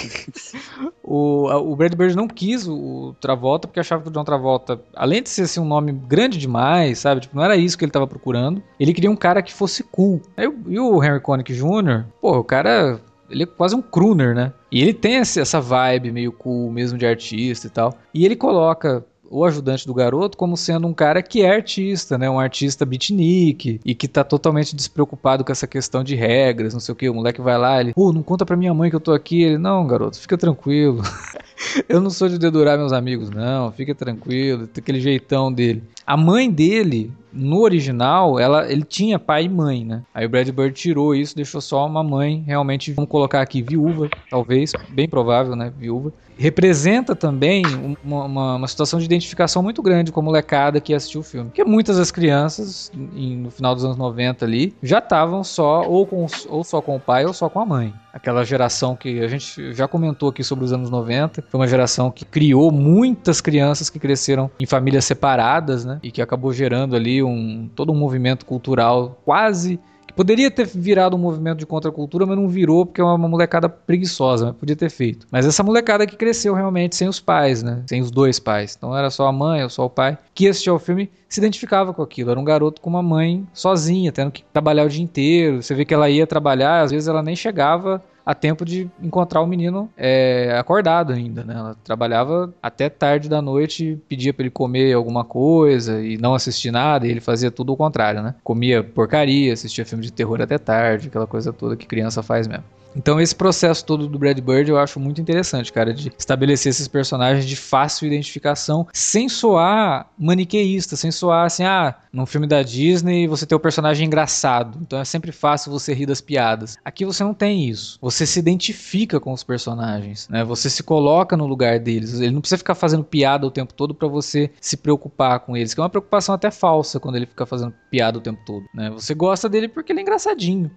o, o Brad Bird não quis o Travolta porque achava que o John Travolta, além de ser assim, um nome grande demais, sabe? Tipo, não era isso que ele tava procurando. Ele queria um cara que fosse cool. Aí, e o Henry Connick Jr., pô, o cara ele é quase um crooner, né? E ele tem essa vibe meio cool, mesmo de artista e tal. E ele coloca o ajudante do garoto como sendo um cara que é artista, né? Um artista beatnik e que tá totalmente despreocupado com essa questão de regras, não sei o que. O moleque vai lá, ele, pô, não conta pra minha mãe que eu tô aqui. Ele, não, garoto, fica tranquilo. eu não sou de dedurar meus amigos, não, fica tranquilo, tem aquele jeitão dele. A mãe dele, no original, ela, ele tinha pai e mãe, né? Aí o Brad Bird tirou isso, deixou só uma mãe, realmente, vamos colocar aqui, viúva, talvez, bem provável, né? Viúva. Representa também uma, uma, uma situação de identificação muito grande com a molecada que assistiu o filme. Porque muitas das crianças, em, no final dos anos 90 ali, já estavam só, ou, com, ou só com o pai ou só com a mãe. Aquela geração que a gente já comentou aqui sobre os anos 90, foi uma geração que criou muitas crianças que cresceram em famílias separadas, né? E que acabou gerando ali um todo um movimento cultural quase poderia ter virado um movimento de contracultura, mas não virou porque é uma molecada preguiçosa, mas podia ter feito. Mas essa molecada que cresceu realmente sem os pais, né? Sem os dois pais. Então era só a mãe ou só o pai que assistia ao filme se identificava com aquilo. Era um garoto com uma mãe sozinha, tendo que trabalhar o dia inteiro. Você vê que ela ia trabalhar, às vezes ela nem chegava a tempo de encontrar o menino é, acordado ainda, né? Ela trabalhava até tarde da noite, pedia para ele comer alguma coisa e não assistir nada, e ele fazia tudo o contrário, né? Comia porcaria, assistia filme de terror até tarde, aquela coisa toda que criança faz mesmo. Então esse processo todo do Brad Bird eu acho muito interessante, cara, de estabelecer esses personagens de fácil identificação, sem soar maniqueísta, sem soar assim, ah, num filme da Disney você tem o personagem engraçado, então é sempre fácil você rir das piadas. Aqui você não tem isso. Você se identifica com os personagens, né? Você se coloca no lugar deles. Ele não precisa ficar fazendo piada o tempo todo para você se preocupar com eles, que é uma preocupação até falsa quando ele fica fazendo piada o tempo todo, né? Você gosta dele porque ele é engraçadinho.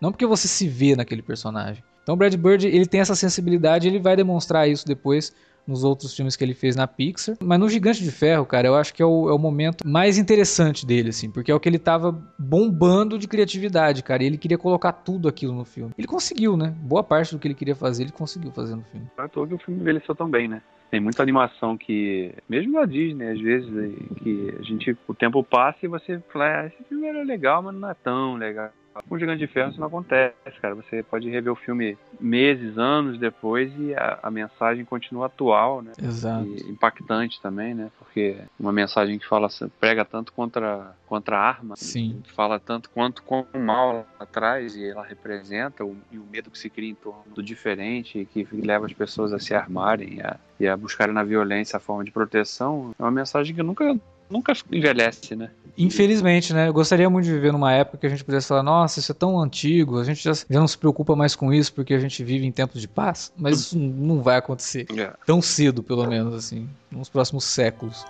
Não porque você se vê naquele personagem. Então Brad Bird, ele tem essa sensibilidade, ele vai demonstrar isso depois nos outros filmes que ele fez na Pixar. Mas no Gigante de Ferro, cara, eu acho que é o, é o momento mais interessante dele, assim, porque é o que ele tava bombando de criatividade, cara. E ele queria colocar tudo aquilo no filme. Ele conseguiu, né? Boa parte do que ele queria fazer, ele conseguiu fazer no filme. Não é que o filme envelheceu tão bem, né? Tem muita animação que, mesmo na Disney, às vezes, que a gente, o tempo passa e você fala, ah, esse filme era legal, mas não é tão legal. Com o Gigante de Ferro isso não acontece, cara. Você pode rever o filme meses, anos depois e a, a mensagem continua atual, né? Exato. E impactante também, né? Porque uma mensagem que fala, prega tanto contra, contra a arma, Sim. fala tanto quanto com o mal atrás e ela representa o, e o medo que se cria em torno do diferente que leva as pessoas a se armarem e a, e a buscarem na violência a forma de proteção. É uma mensagem que nunca nunca envelhece, né? Infelizmente, né? Eu gostaria muito de viver numa época que a gente pudesse falar, nossa, isso é tão antigo, a gente já, já não se preocupa mais com isso porque a gente vive em tempos de paz. Mas isso não vai acontecer. É. Tão cedo, pelo menos, assim, nos próximos séculos.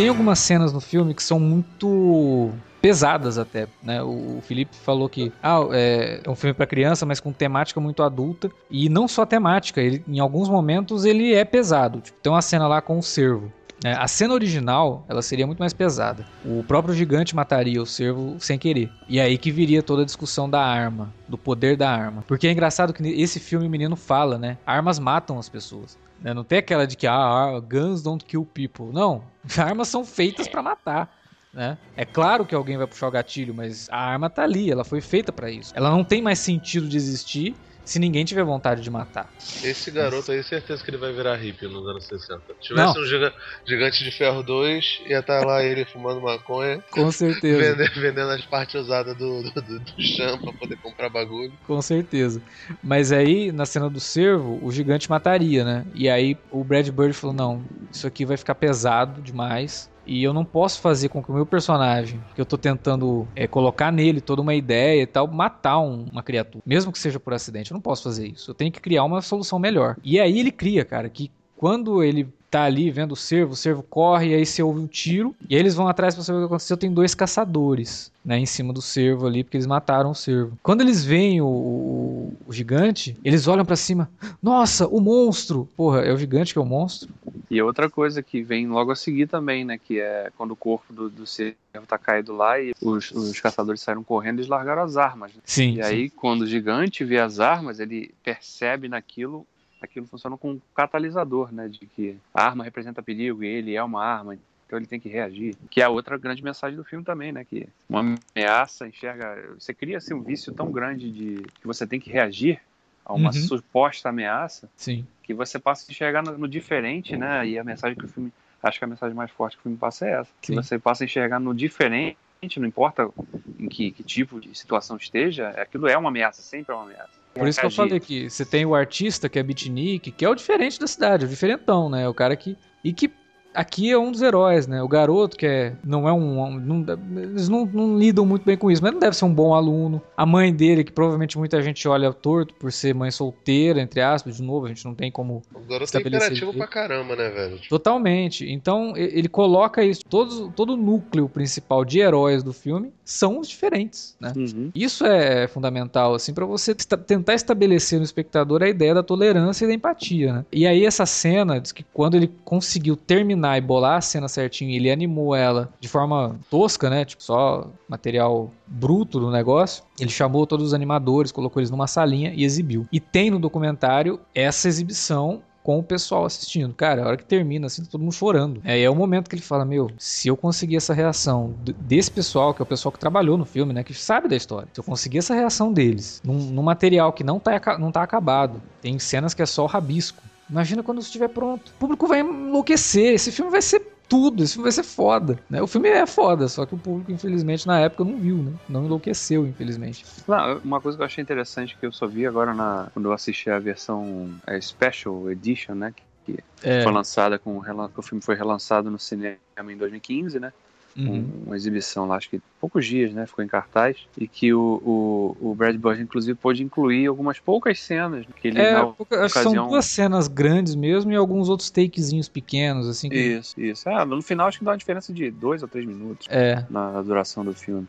Tem algumas cenas no filme que são muito pesadas até, né? O Felipe falou que ah, é, é um filme para criança, mas com temática muito adulta e não só temática, ele, em alguns momentos ele é pesado. Tipo, tem uma cena lá com o cervo. É, a cena original, ela seria muito mais pesada. O próprio gigante mataria o cervo sem querer. E é aí que viria toda a discussão da arma, do poder da arma. Porque é engraçado que esse filme o menino fala, né? Armas matam as pessoas. Né? Não tem aquela de que ah, guns don't kill people. Não, armas são feitas para matar. Né? É claro que alguém vai puxar o gatilho, mas a arma tá ali, ela foi feita para isso. Ela não tem mais sentido de existir se ninguém tiver vontade de matar. Esse garoto aí, certeza que ele vai virar hippie nos anos 60. Se tivesse não. um giga, Gigante de Ferro 2, ia estar tá lá ele fumando maconha. Com certeza. Vendendo, vendendo as partes usadas do, do, do, do chão pra poder comprar bagulho. Com certeza. Mas aí, na cena do cervo, o gigante mataria, né? E aí o Brad Bird falou: não, isso aqui vai ficar pesado demais. E eu não posso fazer com que o meu personagem, que eu tô tentando é, colocar nele toda uma ideia e tal, matar um, uma criatura. Mesmo que seja por acidente. Eu não posso fazer isso. Eu tenho que criar uma solução melhor. E aí ele cria, cara, que quando ele tá ali vendo o cervo, o cervo corre, e aí você ouve um tiro, e aí eles vão atrás pra saber o que aconteceu. Tem dois caçadores, né, em cima do cervo ali, porque eles mataram o cervo. Quando eles veem o, o, o gigante, eles olham para cima: Nossa, o monstro! Porra, é o gigante que é o monstro. E outra coisa que vem logo a seguir também, né, que é quando o corpo do, do cervo tá caído lá e os, os caçadores saíram correndo e largaram as armas. Né? Sim. E sim. aí, quando o gigante vê as armas, ele percebe naquilo aquilo funciona como um catalisador, né? De que a arma representa perigo e ele é uma arma, então ele tem que reagir. Que é a outra grande mensagem do filme também, né? Que uma ameaça enxerga. Você cria assim, um vício tão grande de que você tem que reagir a uma uhum. suposta ameaça Sim. que você passa a enxergar no, no, diferente, né? E a mensagem que o filme. Acho que a mensagem mais forte que o filme passa é essa. Que Sim. você passa a enxergar no diferente não importa em que, que, tipo de situação esteja, aquilo é uma ameaça, sempre é uma ameaça. Por isso que eu falei que você tem o artista que é beatnik, que é o diferente da cidade, o diferentão, né? O cara que. E que aqui é um dos heróis, né? O garoto que é, não é um. Não, eles não, não, lidam muito bem com isso, mas não deve ser um bom aluno. A mãe dele, que provavelmente muita gente olha torto por ser mãe solteira, entre aspas, de novo, a gente não tem como. O garoto é imperativo pra caramba, né, velho? Totalmente. Então ele coloca isso. Todos, todo o núcleo principal de heróis do filme são os diferentes, né? Uhum. Isso é fundamental, assim, para você tentar estabelecer no espectador a ideia da tolerância e da empatia, né? E aí essa cena, diz que quando ele conseguiu terminar e bolar a cena certinho, ele animou ela de forma tosca, né? Tipo, só material bruto do negócio. Ele chamou todos os animadores, colocou eles numa salinha e exibiu. E tem no documentário essa exibição com o pessoal assistindo. Cara, a hora que termina, assim, tá todo mundo chorando. É, é o momento que ele fala: Meu, se eu conseguir essa reação desse pessoal, que é o pessoal que trabalhou no filme, né, que sabe da história, se eu conseguir essa reação deles num, num material que não tá, não tá acabado, tem cenas que é só rabisco. Imagina quando estiver pronto. O público vai enlouquecer. Esse filme vai ser tudo. Esse filme vai ser foda. Né? O filme é foda, só que o público, infelizmente, na época não viu, né? Não enlouqueceu, infelizmente. Não, uma coisa que eu achei interessante que eu só vi agora na, quando eu assisti a versão a Special Edition, né? Que é. foi lançada com o filme foi relançado no cinema em 2015, né? Uhum. uma exibição lá, acho que poucos dias, né? Ficou em cartaz. E que o, o, o Brad Bird, inclusive, pôde incluir algumas poucas cenas. Que ele, é, pouca, ocasião... são duas cenas grandes mesmo e alguns outros takezinhos pequenos, assim. Que... Isso, isso. Ah, no final acho que dá uma diferença de dois ou três minutos é. na duração do filme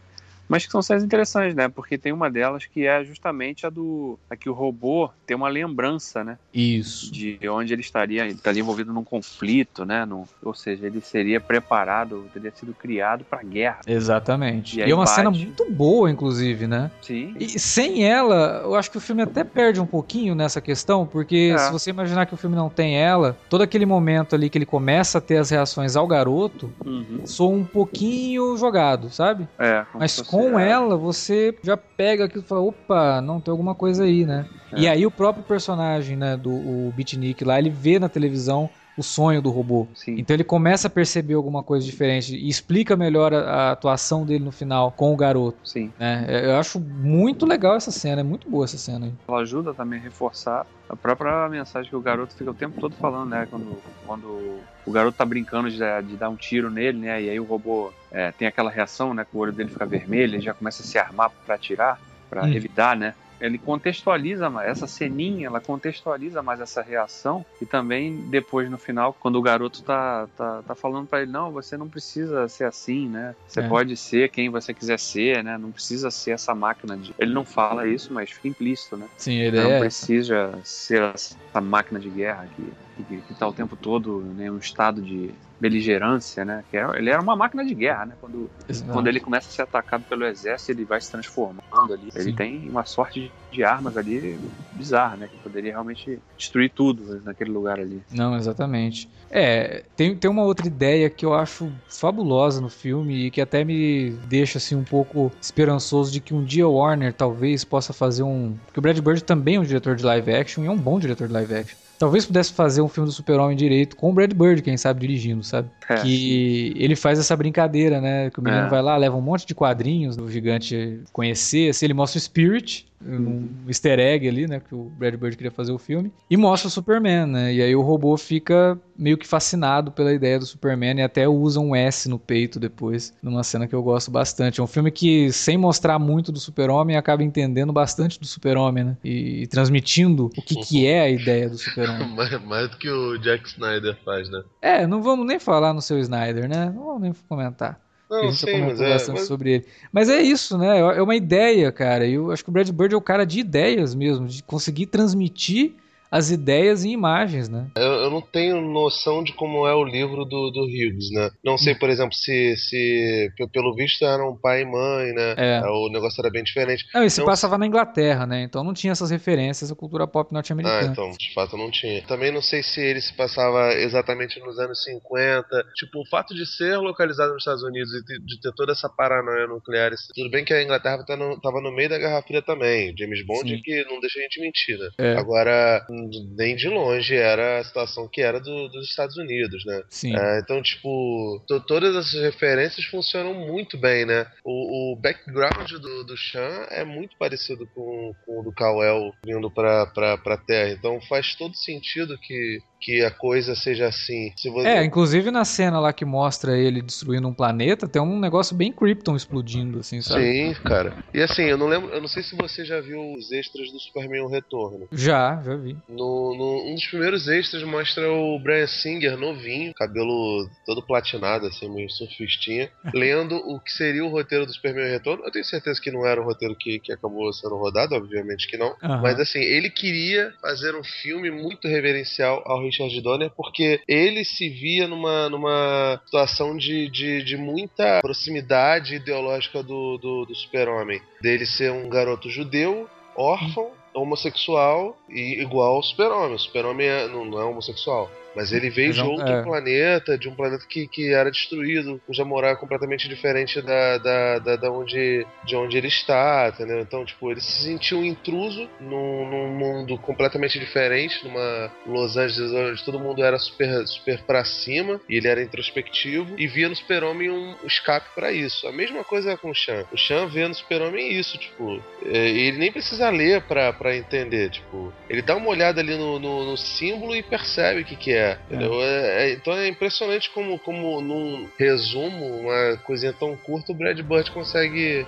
mas que são séries interessantes, né? Porque tem uma delas que é justamente a do. a que o robô tem uma lembrança, né? Isso. De onde ele estaria, ele estaria envolvido num conflito, né? No, ou seja, ele seria preparado, teria sido criado para guerra. Exatamente. E, e é uma bate... cena muito boa, inclusive, né? Sim. E sem ela, eu acho que o filme até perde um pouquinho nessa questão, porque é. se você imaginar que o filme não tem ela, todo aquele momento ali que ele começa a ter as reações ao garoto, uhum. soa um pouquinho jogado, sabe? É. Mas com com ela, você já pega aquilo e fala, opa, não, tem alguma coisa aí, né? É. E aí o próprio personagem, né, do o Beatnik lá, ele vê na televisão o sonho do robô. Sim. Então ele começa a perceber alguma coisa diferente e explica melhor a, a atuação dele no final com o garoto. Sim. Né? Eu acho muito legal essa cena, é muito boa essa cena. Aí. Ela ajuda também a reforçar a própria mensagem que o garoto fica o tempo todo falando, né? Quando, quando o garoto tá brincando de, de dar um tiro nele, né? E aí o robô é, tem aquela reação, né? Que o olho dele fica vermelho, ele já começa a se armar para atirar, para hum. evitar, né? Ele contextualiza mais, essa ceninha, ela contextualiza mais essa reação e também depois no final, quando o garoto tá, tá, tá falando para ele, não, você não precisa ser assim, né? Você é. pode ser quem você quiser ser, né? Não precisa ser essa máquina de... Ele não fala isso, mas fica implícito, né? Sim, ele não é... precisa ser essa máquina de guerra que, que, que tá o tempo todo em né, um estado de beligerância, né? Que era, ele era uma máquina de guerra, né? Quando, quando ele começa a ser atacado pelo exército, ele vai se transformando ali. Sim. Ele tem uma sorte de armas ali bizarra, né? Que poderia realmente destruir tudo naquele lugar ali. Não, exatamente. É, tem, tem uma outra ideia que eu acho fabulosa no filme e que até me deixa assim um pouco esperançoso de que um dia o Warner talvez possa fazer um. Porque o Brad Bird também é um diretor de live action e é um bom diretor de live action. Talvez pudesse fazer um filme do Super-Homem direito com o Brad Bird, quem sabe, dirigindo, sabe? É. Que ele faz essa brincadeira, né? Que o menino é. vai lá, leva um monte de quadrinhos do gigante conhecer, assim, ele mostra o Spirit, um easter egg ali, né? Que o Brad Bird queria fazer o filme. E mostra o Superman, né? E aí o robô fica meio que fascinado pela ideia do Superman e até usa um S no peito depois, numa cena que eu gosto bastante. É um filme que, sem mostrar muito do Super-Homem, acaba entendendo bastante do Super-Homem, né? E, e, transmitindo o que, que é a ideia do Super-Homem. mais, mais do que o Jack Snyder faz, né? É, não vamos nem falar no seu Snyder, né? Não vamos nem comentar. Não, a gente sim, comentou é, bastante mas... sobre ele. Mas é isso, né? É uma ideia, cara. Eu acho que o Brad Bird é o cara de ideias mesmo, de conseguir transmitir as ideias em imagens, né? Eu, eu, não tenho noção de como é o livro do, do Hughes, né? Não sei, por exemplo, se, se pelo visto eram pai e mãe, né? É. O negócio era bem diferente. Não, e se passava na Inglaterra, né? Então não tinha essas referências à cultura pop norte-americana. Ah, então, de fato não tinha. Também não sei se ele se passava exatamente nos anos 50. Tipo, o fato de ser localizado nos Estados Unidos e de ter toda essa paranoia nuclear. Tudo bem que a Inglaterra tá no, tava no meio da Guerra Fria também. James Bond Sim. que não deixa a gente mentir, né? É. Agora, nem de longe era a situação que era do, dos Estados Unidos, né? Sim. É, então, tipo, todas essas referências funcionam muito bem, né? O, o background do, do Chan é muito parecido com, com o do Kal-El vindo pra, pra, pra Terra. Então faz todo sentido que que a coisa seja assim. Você... É, inclusive na cena lá que mostra ele destruindo um planeta, tem um negócio bem Krypton explodindo, assim, sabe? Sim, cara. E assim, eu não lembro, eu não sei se você já viu os extras do Superman o Retorno. Já, já vi. No, no, um dos primeiros extras mostra o Brian Singer novinho, cabelo todo platinado, assim, meio surfistinha, lendo o que seria o roteiro do Superman o Retorno. Eu tenho certeza que não era o roteiro que, que acabou sendo rodado, obviamente que não. Uhum. Mas assim, ele queria fazer um filme muito reverencial ao Richard Donner porque ele se via numa, numa situação de, de, de muita proximidade ideológica do, do, do super-homem. Dele ser um garoto judeu, órfão, homossexual e igual ao super-homem. O super-homem é, não, não é homossexual. Mas ele veio de outro é. planeta, de um planeta que, que era destruído, cuja moral é completamente diferente da, da, da, da, onde, de onde ele está, entendeu? Então, tipo, ele se sentiu um intruso num, num mundo completamente diferente, numa Los Angeles onde todo mundo era super, super pra cima, e ele era introspectivo, e via no Super-Homem um escape para isso. A mesma coisa com o Chan. O Chan vê no Super-Homem isso, tipo, é, ele nem precisa ler pra, pra entender. Tipo, ele dá uma olhada ali no, no, no símbolo e percebe o que, que é. Entendeu? É. É, então é impressionante como, como num resumo, uma coisinha tão curta, o Brad Bird consegue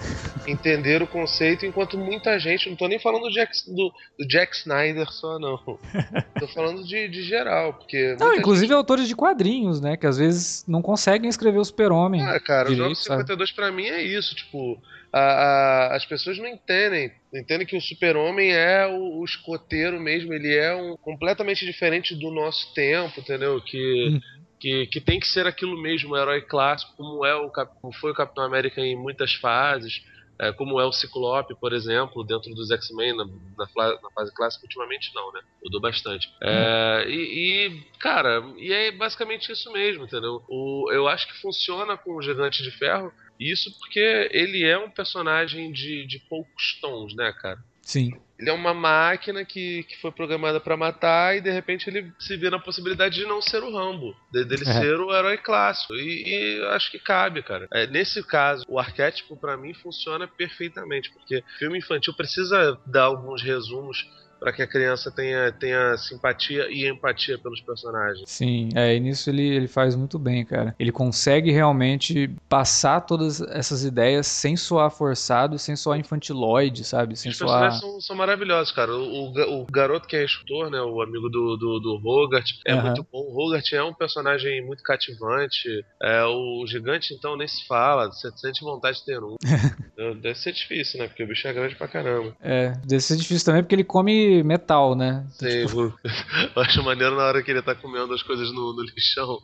entender o conceito, enquanto muita gente, não tô nem falando do Jack, do, do Jack Snyder só, não. tô falando de, de geral, porque. Não, inclusive gente... autores de quadrinhos, né? Que às vezes não conseguem escrever o Super-Homem. Ah, cara, direito, o Jogo 52 sabe? pra mim é isso, tipo a, a, as pessoas não entendem. Entendem que o super-homem é o, o, escoteiro mesmo, ele é um completamente diferente do nosso tempo, entendeu? Que, hum. que, que tem que ser aquilo mesmo, o herói clássico, como, é o, como foi o Capitão América em muitas fases. É, como é o Ciclope, por exemplo, dentro dos X-Men na, na, na, fase clássica, ultimamente não, né? Mudou bastante. É, e, e, cara, e é basicamente isso mesmo, entendeu? O, eu acho que funciona com o Gigante de Ferro isso porque ele é um personagem de, de poucos tons, né, cara? Sim. Ele é uma máquina que, que foi programada para matar e de repente ele se vê na possibilidade de não ser o Rambo, de, dele é. ser o herói clássico. E, e acho que cabe, cara. É, nesse caso, o arquétipo para mim funciona perfeitamente, porque filme infantil precisa dar alguns resumos para que a criança tenha, tenha simpatia e empatia pelos personagens. Sim, é, e nisso ele, ele faz muito bem, cara. Ele consegue realmente passar todas essas ideias sem soar forçado, sem soar infantiloide, sabe? Sem Os soar... personagens são, são maravilhosos, cara. O, o, o, garoto que é instrutor, né, o amigo do, do, do Hogarth, é uhum. muito bom. O Hogarth é um personagem muito cativante. É, o gigante, então, nem se fala. Você sente vontade de ter um. deve ser difícil, né? Porque o bicho é grande pra caramba. É, deve ser difícil também porque ele come metal, né? Sim, tipo... eu acho maneiro na hora que ele tá comendo as coisas no, no lixão.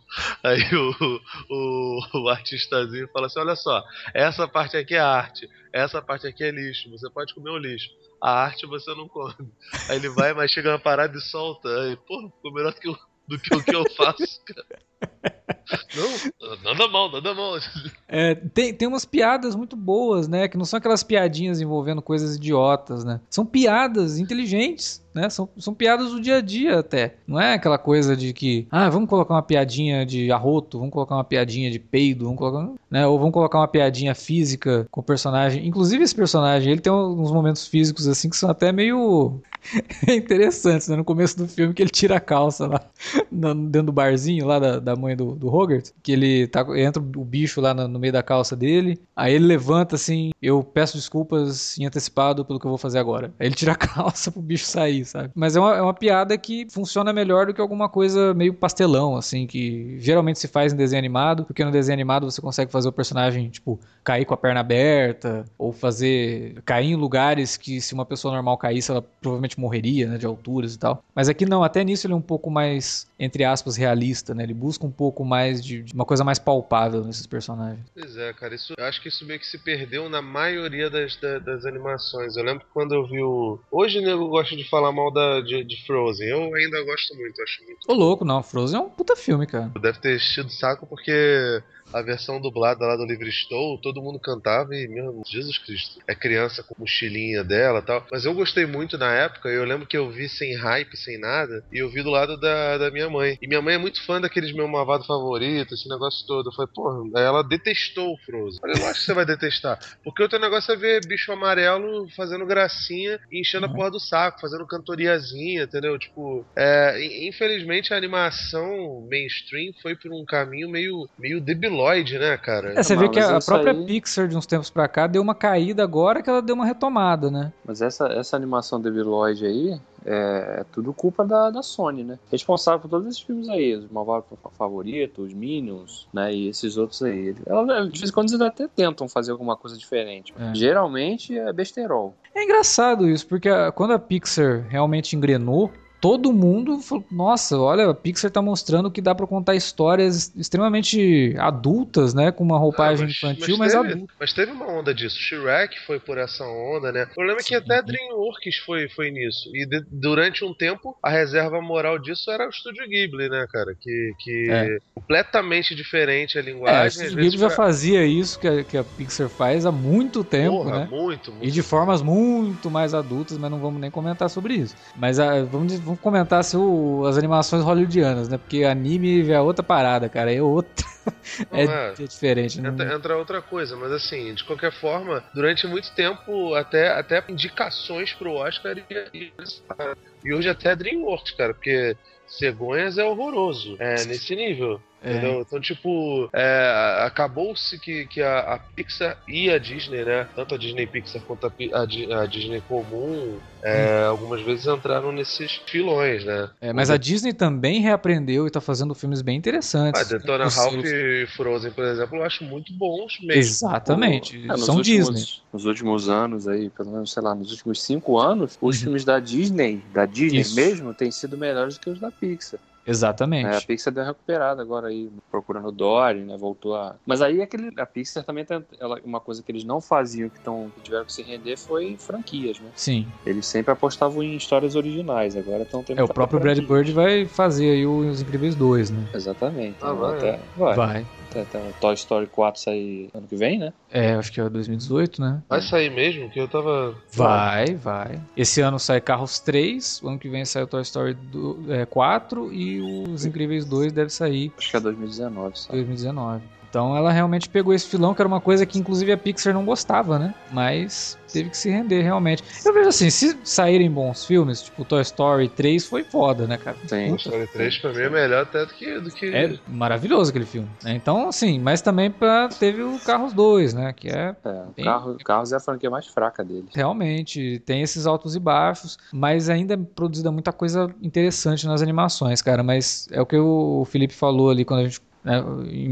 Aí o, o, o, artistazinho fala assim: olha só, essa parte aqui é arte, essa parte aqui é lixo, você pode comer o lixo. A arte você não come. Aí ele vai, mas chega uma parada e solta. Aí, pô, ficou melhor do que, do que o que eu faço, cara. Não, nada mal, nada mal. É, tem, tem umas piadas muito boas, né? Que não são aquelas piadinhas envolvendo coisas idiotas, né? São piadas inteligentes, né? São, são piadas do dia a dia até. Não é aquela coisa de que, ah, vamos colocar uma piadinha de arroto, vamos colocar uma piadinha de peido, vamos colocar, né? Ou vamos colocar uma piadinha física com o personagem. Inclusive esse personagem, ele tem uns momentos físicos assim que são até meio interessantes, né? No começo do filme que ele tira a calça lá dentro do barzinho lá da, da mãe do, do Hogarth, que ele tá, entra o bicho lá no, no, meio da calça dele, aí ele levanta assim, eu peço desculpas em antecipado pelo que eu vou fazer agora. Aí ele tira a calça pro bicho sair, sabe? Mas é uma, é uma piada que funciona melhor do que alguma coisa meio pastelão, assim, que geralmente se faz em desenho animado, porque no desenho animado você consegue fazer o personagem, tipo, cair com a perna aberta, ou fazer cair em lugares que se uma pessoa normal caísse, ela provavelmente morreria, né, de alturas e tal. Mas aqui não, até nisso ele é um pouco mais, entre aspas, realista, né? Ele busca um pouco mais de, de uma coisa mais palpável nesses personagens. Pois é, cara, isso, eu acho que isso meio que se perdeu na maioria das, das, das animações. Eu lembro que quando eu vi o. Hoje nego gosta de falar mal da, de, de, Frozen. Eu ainda gosto muito, acho muito. Ô, louco, não. Frozen é um puta filme, cara. Deve ter enchido saco porque a versão dublada lá do Livre Estou, todo mundo cantava e, meu Jesus Cristo, é criança com mochilinha dela tal. Mas eu gostei muito na época, eu lembro que eu vi sem hype, sem nada, e eu vi do lado da, da minha mãe. E minha mãe é muito fã daqueles meu malvado favorito, esse negócio todo. Eu falei, pô, ela detestou o Frozen. Eu acho que você vai detestar. Porque o teu negócio é ver bicho amarelo fazendo gracinha e enchendo uhum. a porra do saco, fazendo cantoriazinha, entendeu? Tipo, é, infelizmente a animação mainstream foi por um caminho meio, meio debilóide Lloyd, né, cara? É, você vê que a própria aí... Pixar de uns tempos pra cá deu uma caída agora que ela deu uma retomada, né? Mas essa, essa animação de Lloyd aí é, é, tudo culpa da, da Sony, né? Responsável por todos esses filmes aí, os Malvados Favoritos, os Minions, né? E esses outros aí. Ela, de vez em quando eles até tentam fazer alguma coisa diferente. É. Geralmente é besterol. É engraçado isso, porque a, quando a Pixar realmente engrenou, todo mundo falou, nossa, olha, a Pixar tá mostrando que dá para contar histórias extremamente adultas, né, com uma roupagem ah, mas, infantil, mas, mas adulta. Mas teve uma onda disso, Shrek foi por essa onda, né? O problema é que até DreamWorks foi, foi nisso, e de, durante um tempo a reserva moral disso era o Estúdio Ghibli, né, cara, que, que é. completamente diferente a linguagem. É, o Estúdio Ghibli já fazia isso que a, que a Pixar faz há muito tempo, Porra, né? Muito, muito. E de formas muito mais adultas, mas não vamos nem comentar sobre isso. Mas a, ah, vamos vamos comentar se o, as animações hollywoodianas, né? Porque anime é outra parada, cara. É outra. é, é, é, diferente. Entra, não... entra, outra coisa, mas assim, de qualquer forma, durante muito tempo, até, até indicações pro Oscar e, e hoje até DreamWorks, cara, porque Cegonhas é horroroso. É nesse nível. É. Entendeu? Então, tipo, é, acabou-se que, que a, a, Pixar e a Disney, né? Tanto a Disney Pixar quanto a, a, a Disney comum, é, hum. algumas vezes entraram nesses filões, né? É, mas a Disney também reaprendeu e tá fazendo filmes bem interessantes. A Detona Ralph e Frozen, por exemplo, eu acho muito bons mesmo. Exatamente. Como... É, São últimos, Disney. Nos últimos anos aí, pelo menos, sei lá, nos últimos cinco anos, os uhum. filmes da Disney, da Disney Isso. mesmo, têm sido melhores do que os da Pixar. Exatamente. É, a Pixar deu recuperada agora aí, procurando Dory, né? Voltou a. Mas aí aquele, a Pixar também tem ela, uma coisa que eles não faziam, que, tão, que tiveram que se render, foi franquias, né? Sim. Eles sempre apostavam em histórias originais, agora estão tendo. É, o próprio Brad Bird vai fazer aí os Incríveis 2, né? Exatamente. Ah, vai. Até, vai. vai. Até, até o Toy Story 4 sair ano que vem, né? É, acho que é 2018, né? Vai sair mesmo? Que eu tava. Vai, vai. Esse ano sai Carros 3, o ano que vem sai o Toy Story do, é, 4 e os Incríveis 2 deve sair. Acho que é 2019, sabe? 2019. Então ela realmente pegou esse filão, que era uma coisa que inclusive a Pixar não gostava, né? Mas teve que se render realmente. Eu vejo assim, se saírem bons filmes, tipo Toy Story 3 foi foda, né, cara? Sim. Toy Story 3 pra mim é melhor até do que. Do que... É maravilhoso aquele filme. Né? Então, assim, mas também pra, teve o Carros 2, né? Que é. é bem... Carros, Carros é a franquia mais fraca dele. Realmente, tem esses altos e baixos, mas ainda é produzida muita coisa interessante nas animações, cara. Mas é o que o Felipe falou ali quando a gente né,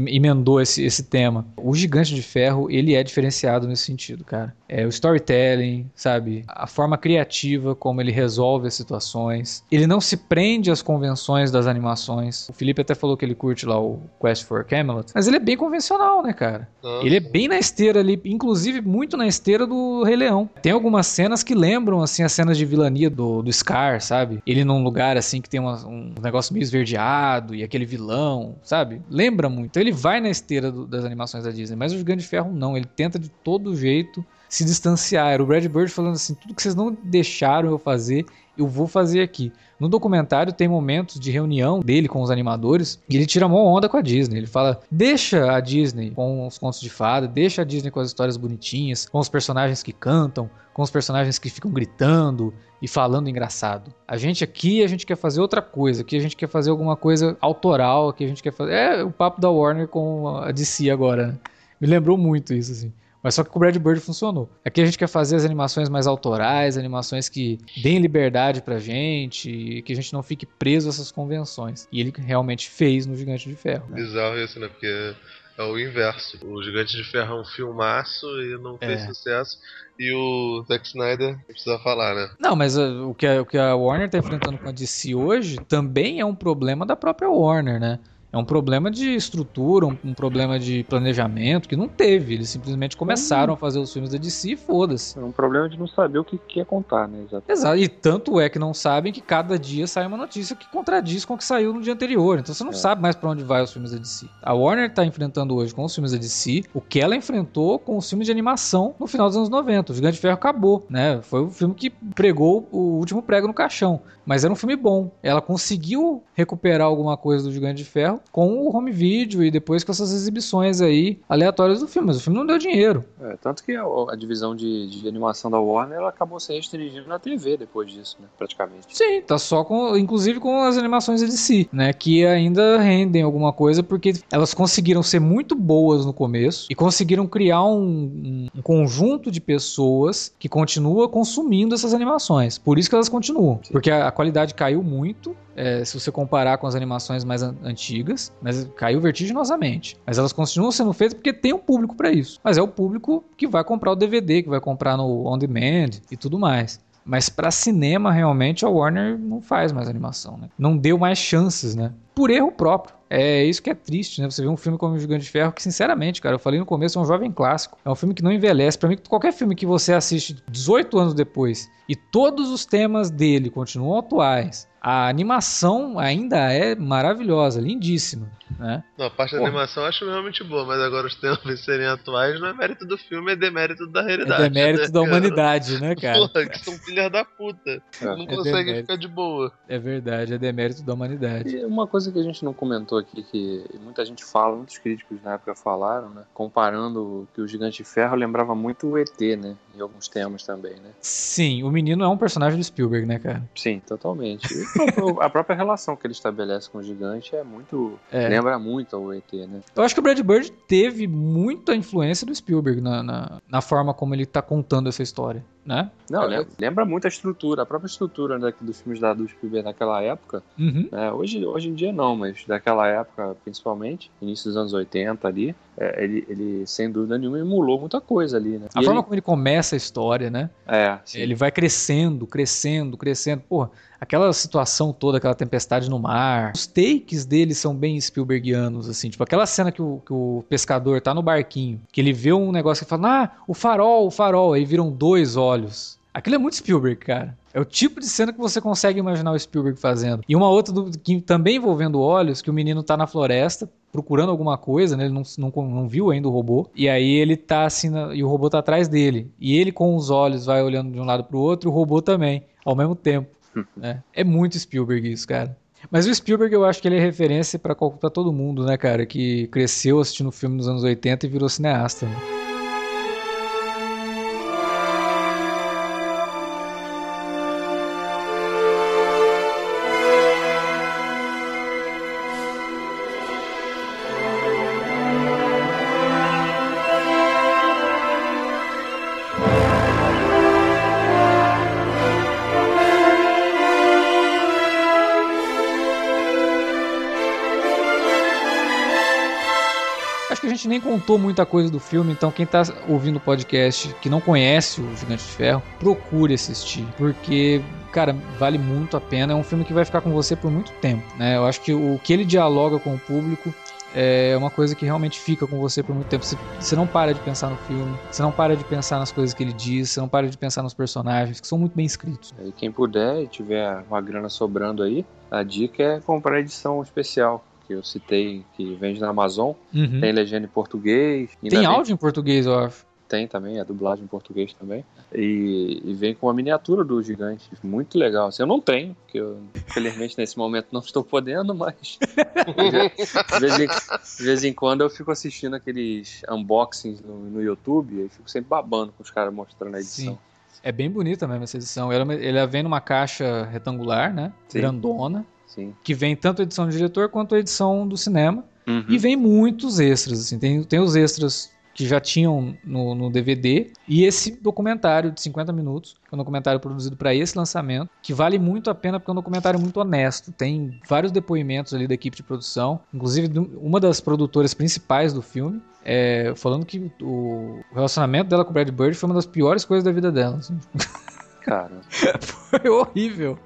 emendou esse, esse tema. O Gigante de Ferro, ele é diferenciado nesse sentido, cara. É o storytelling, sabe? A forma criativa como ele resolve as situações. Ele não se prende às convenções das animações. O Felipe até falou que ele curte lá o Quest for Camelot, mas ele é bem convencional, né, cara? Nossa. Ele é bem na esteira ali, inclusive muito na esteira do Rei Leão. Tem algumas cenas que lembram, assim, as cenas de vilania do, do Scar, sabe? Ele num lugar, assim, que tem uma, um negócio meio esverdeado e aquele vilão, sabe? lembra muito. Então ele vai na esteira do, das animações da Disney, mas o Gigante de Ferro não. Ele tenta de todo jeito se distanciar. Era o Brad Bird falando assim: tudo que vocês não deixaram eu fazer, eu vou fazer aqui. No documentário tem momentos de reunião dele com os animadores e ele tira uma onda com a Disney. Ele fala: deixa a Disney com os contos de fada, deixa a Disney com as histórias bonitinhas, com os personagens que cantam, com os personagens que ficam gritando e falando engraçado. A gente aqui, a gente quer fazer outra coisa, aqui a gente quer fazer alguma coisa autoral, aqui a gente quer fazer. É o papo da Warner com a DC agora, né? Me lembrou muito isso, assim. Mas só que com o Brad Bird funcionou. Aqui a gente quer fazer as animações mais autorais, animações que deem liberdade pra gente, que a gente não fique preso a essas convenções. E ele realmente fez no Gigante de Ferro. Né? Bizarro isso, né? Porque é o inverso. O Gigante de Ferro é um filmaço e não fez é. sucesso. E o Zack Snyder precisa falar, né? Não, mas uh, o, que a, o que a Warner tá enfrentando com a DC hoje também é um problema da própria Warner, né? É um problema de estrutura, um, um, problema de planejamento que não teve. Eles simplesmente começaram hum. a fazer os filmes da DC e foda-se. É um problema de não saber o que quer contar, né? Exato. Exato. E tanto é que não sabem que cada dia sai uma notícia que contradiz com o que saiu no dia anterior. Então você não é. sabe mais para onde vai os filmes da DC. A Warner tá enfrentando hoje com os filmes da DC o que ela enfrentou com os filmes de animação no final dos anos 90. O Gigante de Ferro acabou, né? Foi o filme que pregou o último prego no caixão. Mas era um filme bom. Ela conseguiu recuperar alguma coisa do Gigante de Ferro com o home video e depois com essas exibições aí aleatórias do filme. Mas o filme não deu dinheiro. É, tanto que a, a divisão de, de, animação da Warner ela acabou se restringindo na TV depois disso, né? Praticamente. Sim, tá só com, inclusive com as animações de si, né? Que ainda rendem alguma coisa porque elas conseguiram ser muito boas no começo e conseguiram criar um, um conjunto de pessoas que continua consumindo essas animações. Por isso que elas continuam. Sim. Porque a, a qualidade caiu muito é, se você comparar com as animações mais an antigas, mas caiu vertiginosamente. Mas elas continuam sendo feitas porque tem um público para isso. Mas é o público que vai comprar o DVD, que vai comprar no on demand e tudo mais. Mas para cinema, realmente, a Warner não faz mais animação, né? Não deu mais chances, né? Por erro próprio. É isso que é triste, né? Você vê um filme como o Gigante de Ferro, que sinceramente, cara, eu falei no começo, é um jovem clássico. É um filme que não envelhece. Para mim, qualquer filme que você assiste 18 anos depois e todos os temas dele continuam atuais, A animação ainda é maravilhosa, lindíssima. Né? Não, a parte da animação eu acho realmente boa, mas agora os tempos serem atuais não é mérito do filme, é demérito da realidade. É demérito né, da humanidade, né, cara? Porra, que são filhas da puta. É. Não é conseguem demérito. ficar de boa. É verdade, é demérito da humanidade. E uma coisa que a gente não comentou aqui, que muita gente fala, muitos críticos na época falaram, né? Comparando que o Gigante de Ferro lembrava muito o ET, né? Em alguns temas também, né? Sim, o menino é um personagem do Spielberg, né, cara? Sim, totalmente. a própria relação que ele estabelece com o gigante é muito. É. Lembra muito ao ET, né? Eu acho que o Brad Bird teve muita influência do Spielberg na, na, na forma como ele tá contando essa história né? Não, lembra, lembra muito a estrutura, a própria estrutura né, dos filmes da do Spielberg naquela época. Uhum. Né? Hoje, hoje em dia não, mas daquela época, principalmente, início dos anos 80 ali, é, ele, ele, sem dúvida nenhuma, emulou muita coisa ali, né? A e forma ele... como ele começa a história, né? É, sim. Ele vai crescendo, crescendo, crescendo. Porra, aquela situação toda, aquela tempestade no mar. Os takes dele são bem Spielbergianos, assim. Tipo, aquela cena que o, que o pescador tá no barquinho, que ele vê um negócio e fala, ah, o farol, o farol. Aí viram dois olhos. Aquilo é muito Spielberg, cara. É o tipo de cena que você consegue imaginar o Spielberg fazendo. E uma outra do, que também envolvendo olhos, que o menino tá na floresta procurando alguma coisa, né? Ele não, não, não viu ainda o robô. E aí ele tá assim, na, e o robô tá atrás dele. E ele com os olhos vai olhando de um lado pro outro, e o robô também, ao mesmo tempo. né? É muito Spielberg isso, cara. Mas o Spielberg eu acho que ele é referência para todo mundo, né, cara? Que cresceu assistindo filme nos anos 80 e virou cineasta. Né? Contou muita coisa do filme, então quem tá ouvindo o podcast que não conhece o Gigante de Ferro, procure assistir, porque cara, vale muito a pena. É um filme que vai ficar com você por muito tempo, né? Eu acho que o que ele dialoga com o público é uma coisa que realmente fica com você por muito tempo. Você, você, não para de pensar no filme, você não para de pensar nas coisas que ele diz, você não para de pensar nos personagens, que são muito bem escritos. E quem puder e tiver uma grana sobrando aí, a dica é comprar a edição especial que eu citei, que vende na Amazon. Uhum. Tem legenda em português. Tem áudio em português, eu acho. Tem também, a dublagem em português também. E, e, vem com a miniatura do gigante. Muito legal. Assim, eu não tenho, porque eu, infelizmente, nesse momento não estou podendo, mas. de, vez em, de vez em quando eu fico assistindo aqueles unboxings no, no YouTube e fico sempre babando com os caras mostrando a edição. Sim. É bem bonita mesmo essa edição. Ela, ela vem numa caixa retangular, né? Sim. Grandona. Sim. Que vem tanto a edição do diretor quanto a edição do cinema. Uhum. E vem muitos extras, assim. Tem, tem os extras que já tinham no, no, DVD e esse documentário de 50 minutos, que é um documentário produzido para esse lançamento, que vale muito a pena porque é um documentário muito honesto. Tem vários depoimentos ali da equipe de produção, inclusive uma das produtoras principais do filme, é, falando que o relacionamento dela com o Brad Bird foi uma das piores coisas da vida dela. Assim. Cara, foi horrível.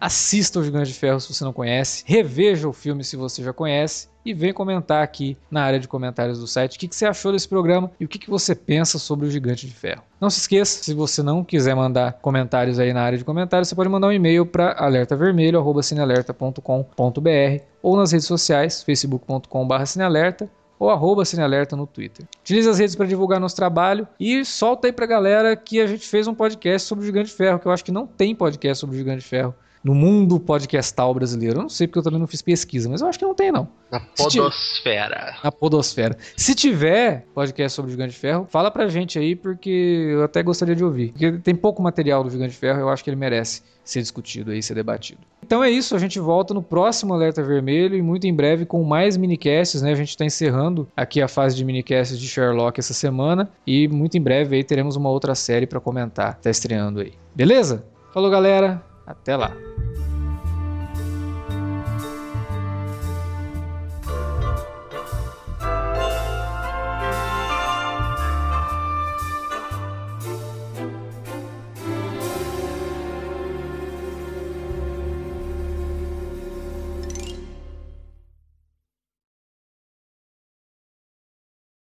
Assista o Gigante de Ferro se você não conhece, reveja o filme se você já conhece e vem comentar aqui na área de comentários do site o que, que você achou desse programa e o que, que você pensa sobre o Gigante de Ferro. Não se esqueça, se você não quiser mandar comentários aí na área de comentários, você pode mandar um e-mail para alertavermelho.cinealerta.com.br ou nas redes sociais, facebook.com.br ou arroba Cinealerta no Twitter. Utilize as redes para divulgar nosso trabalho e solta aí pra galera que a gente fez um podcast sobre o Gigante de Ferro, que eu acho que não tem podcast sobre o Gigante de Ferro no mundo podcastal brasileiro. Eu não sei porque eu também não fiz pesquisa, mas eu acho que não tem, não. Na podosfera. Na podosfera. Se tiver podcast sobre o Gigante de Ferro, fala pra gente aí, porque eu até gostaria de ouvir. Porque tem pouco material do Gigante de Ferro, eu acho que ele merece ser discutido aí, ser debatido. Então é isso, a gente volta no próximo Alerta Vermelho e muito em breve com mais minicasts, né? A gente está encerrando aqui a fase de minicasts de Sherlock essa semana e muito em breve aí teremos uma outra série para comentar, tá estreando aí. Beleza? Falou galera, até lá!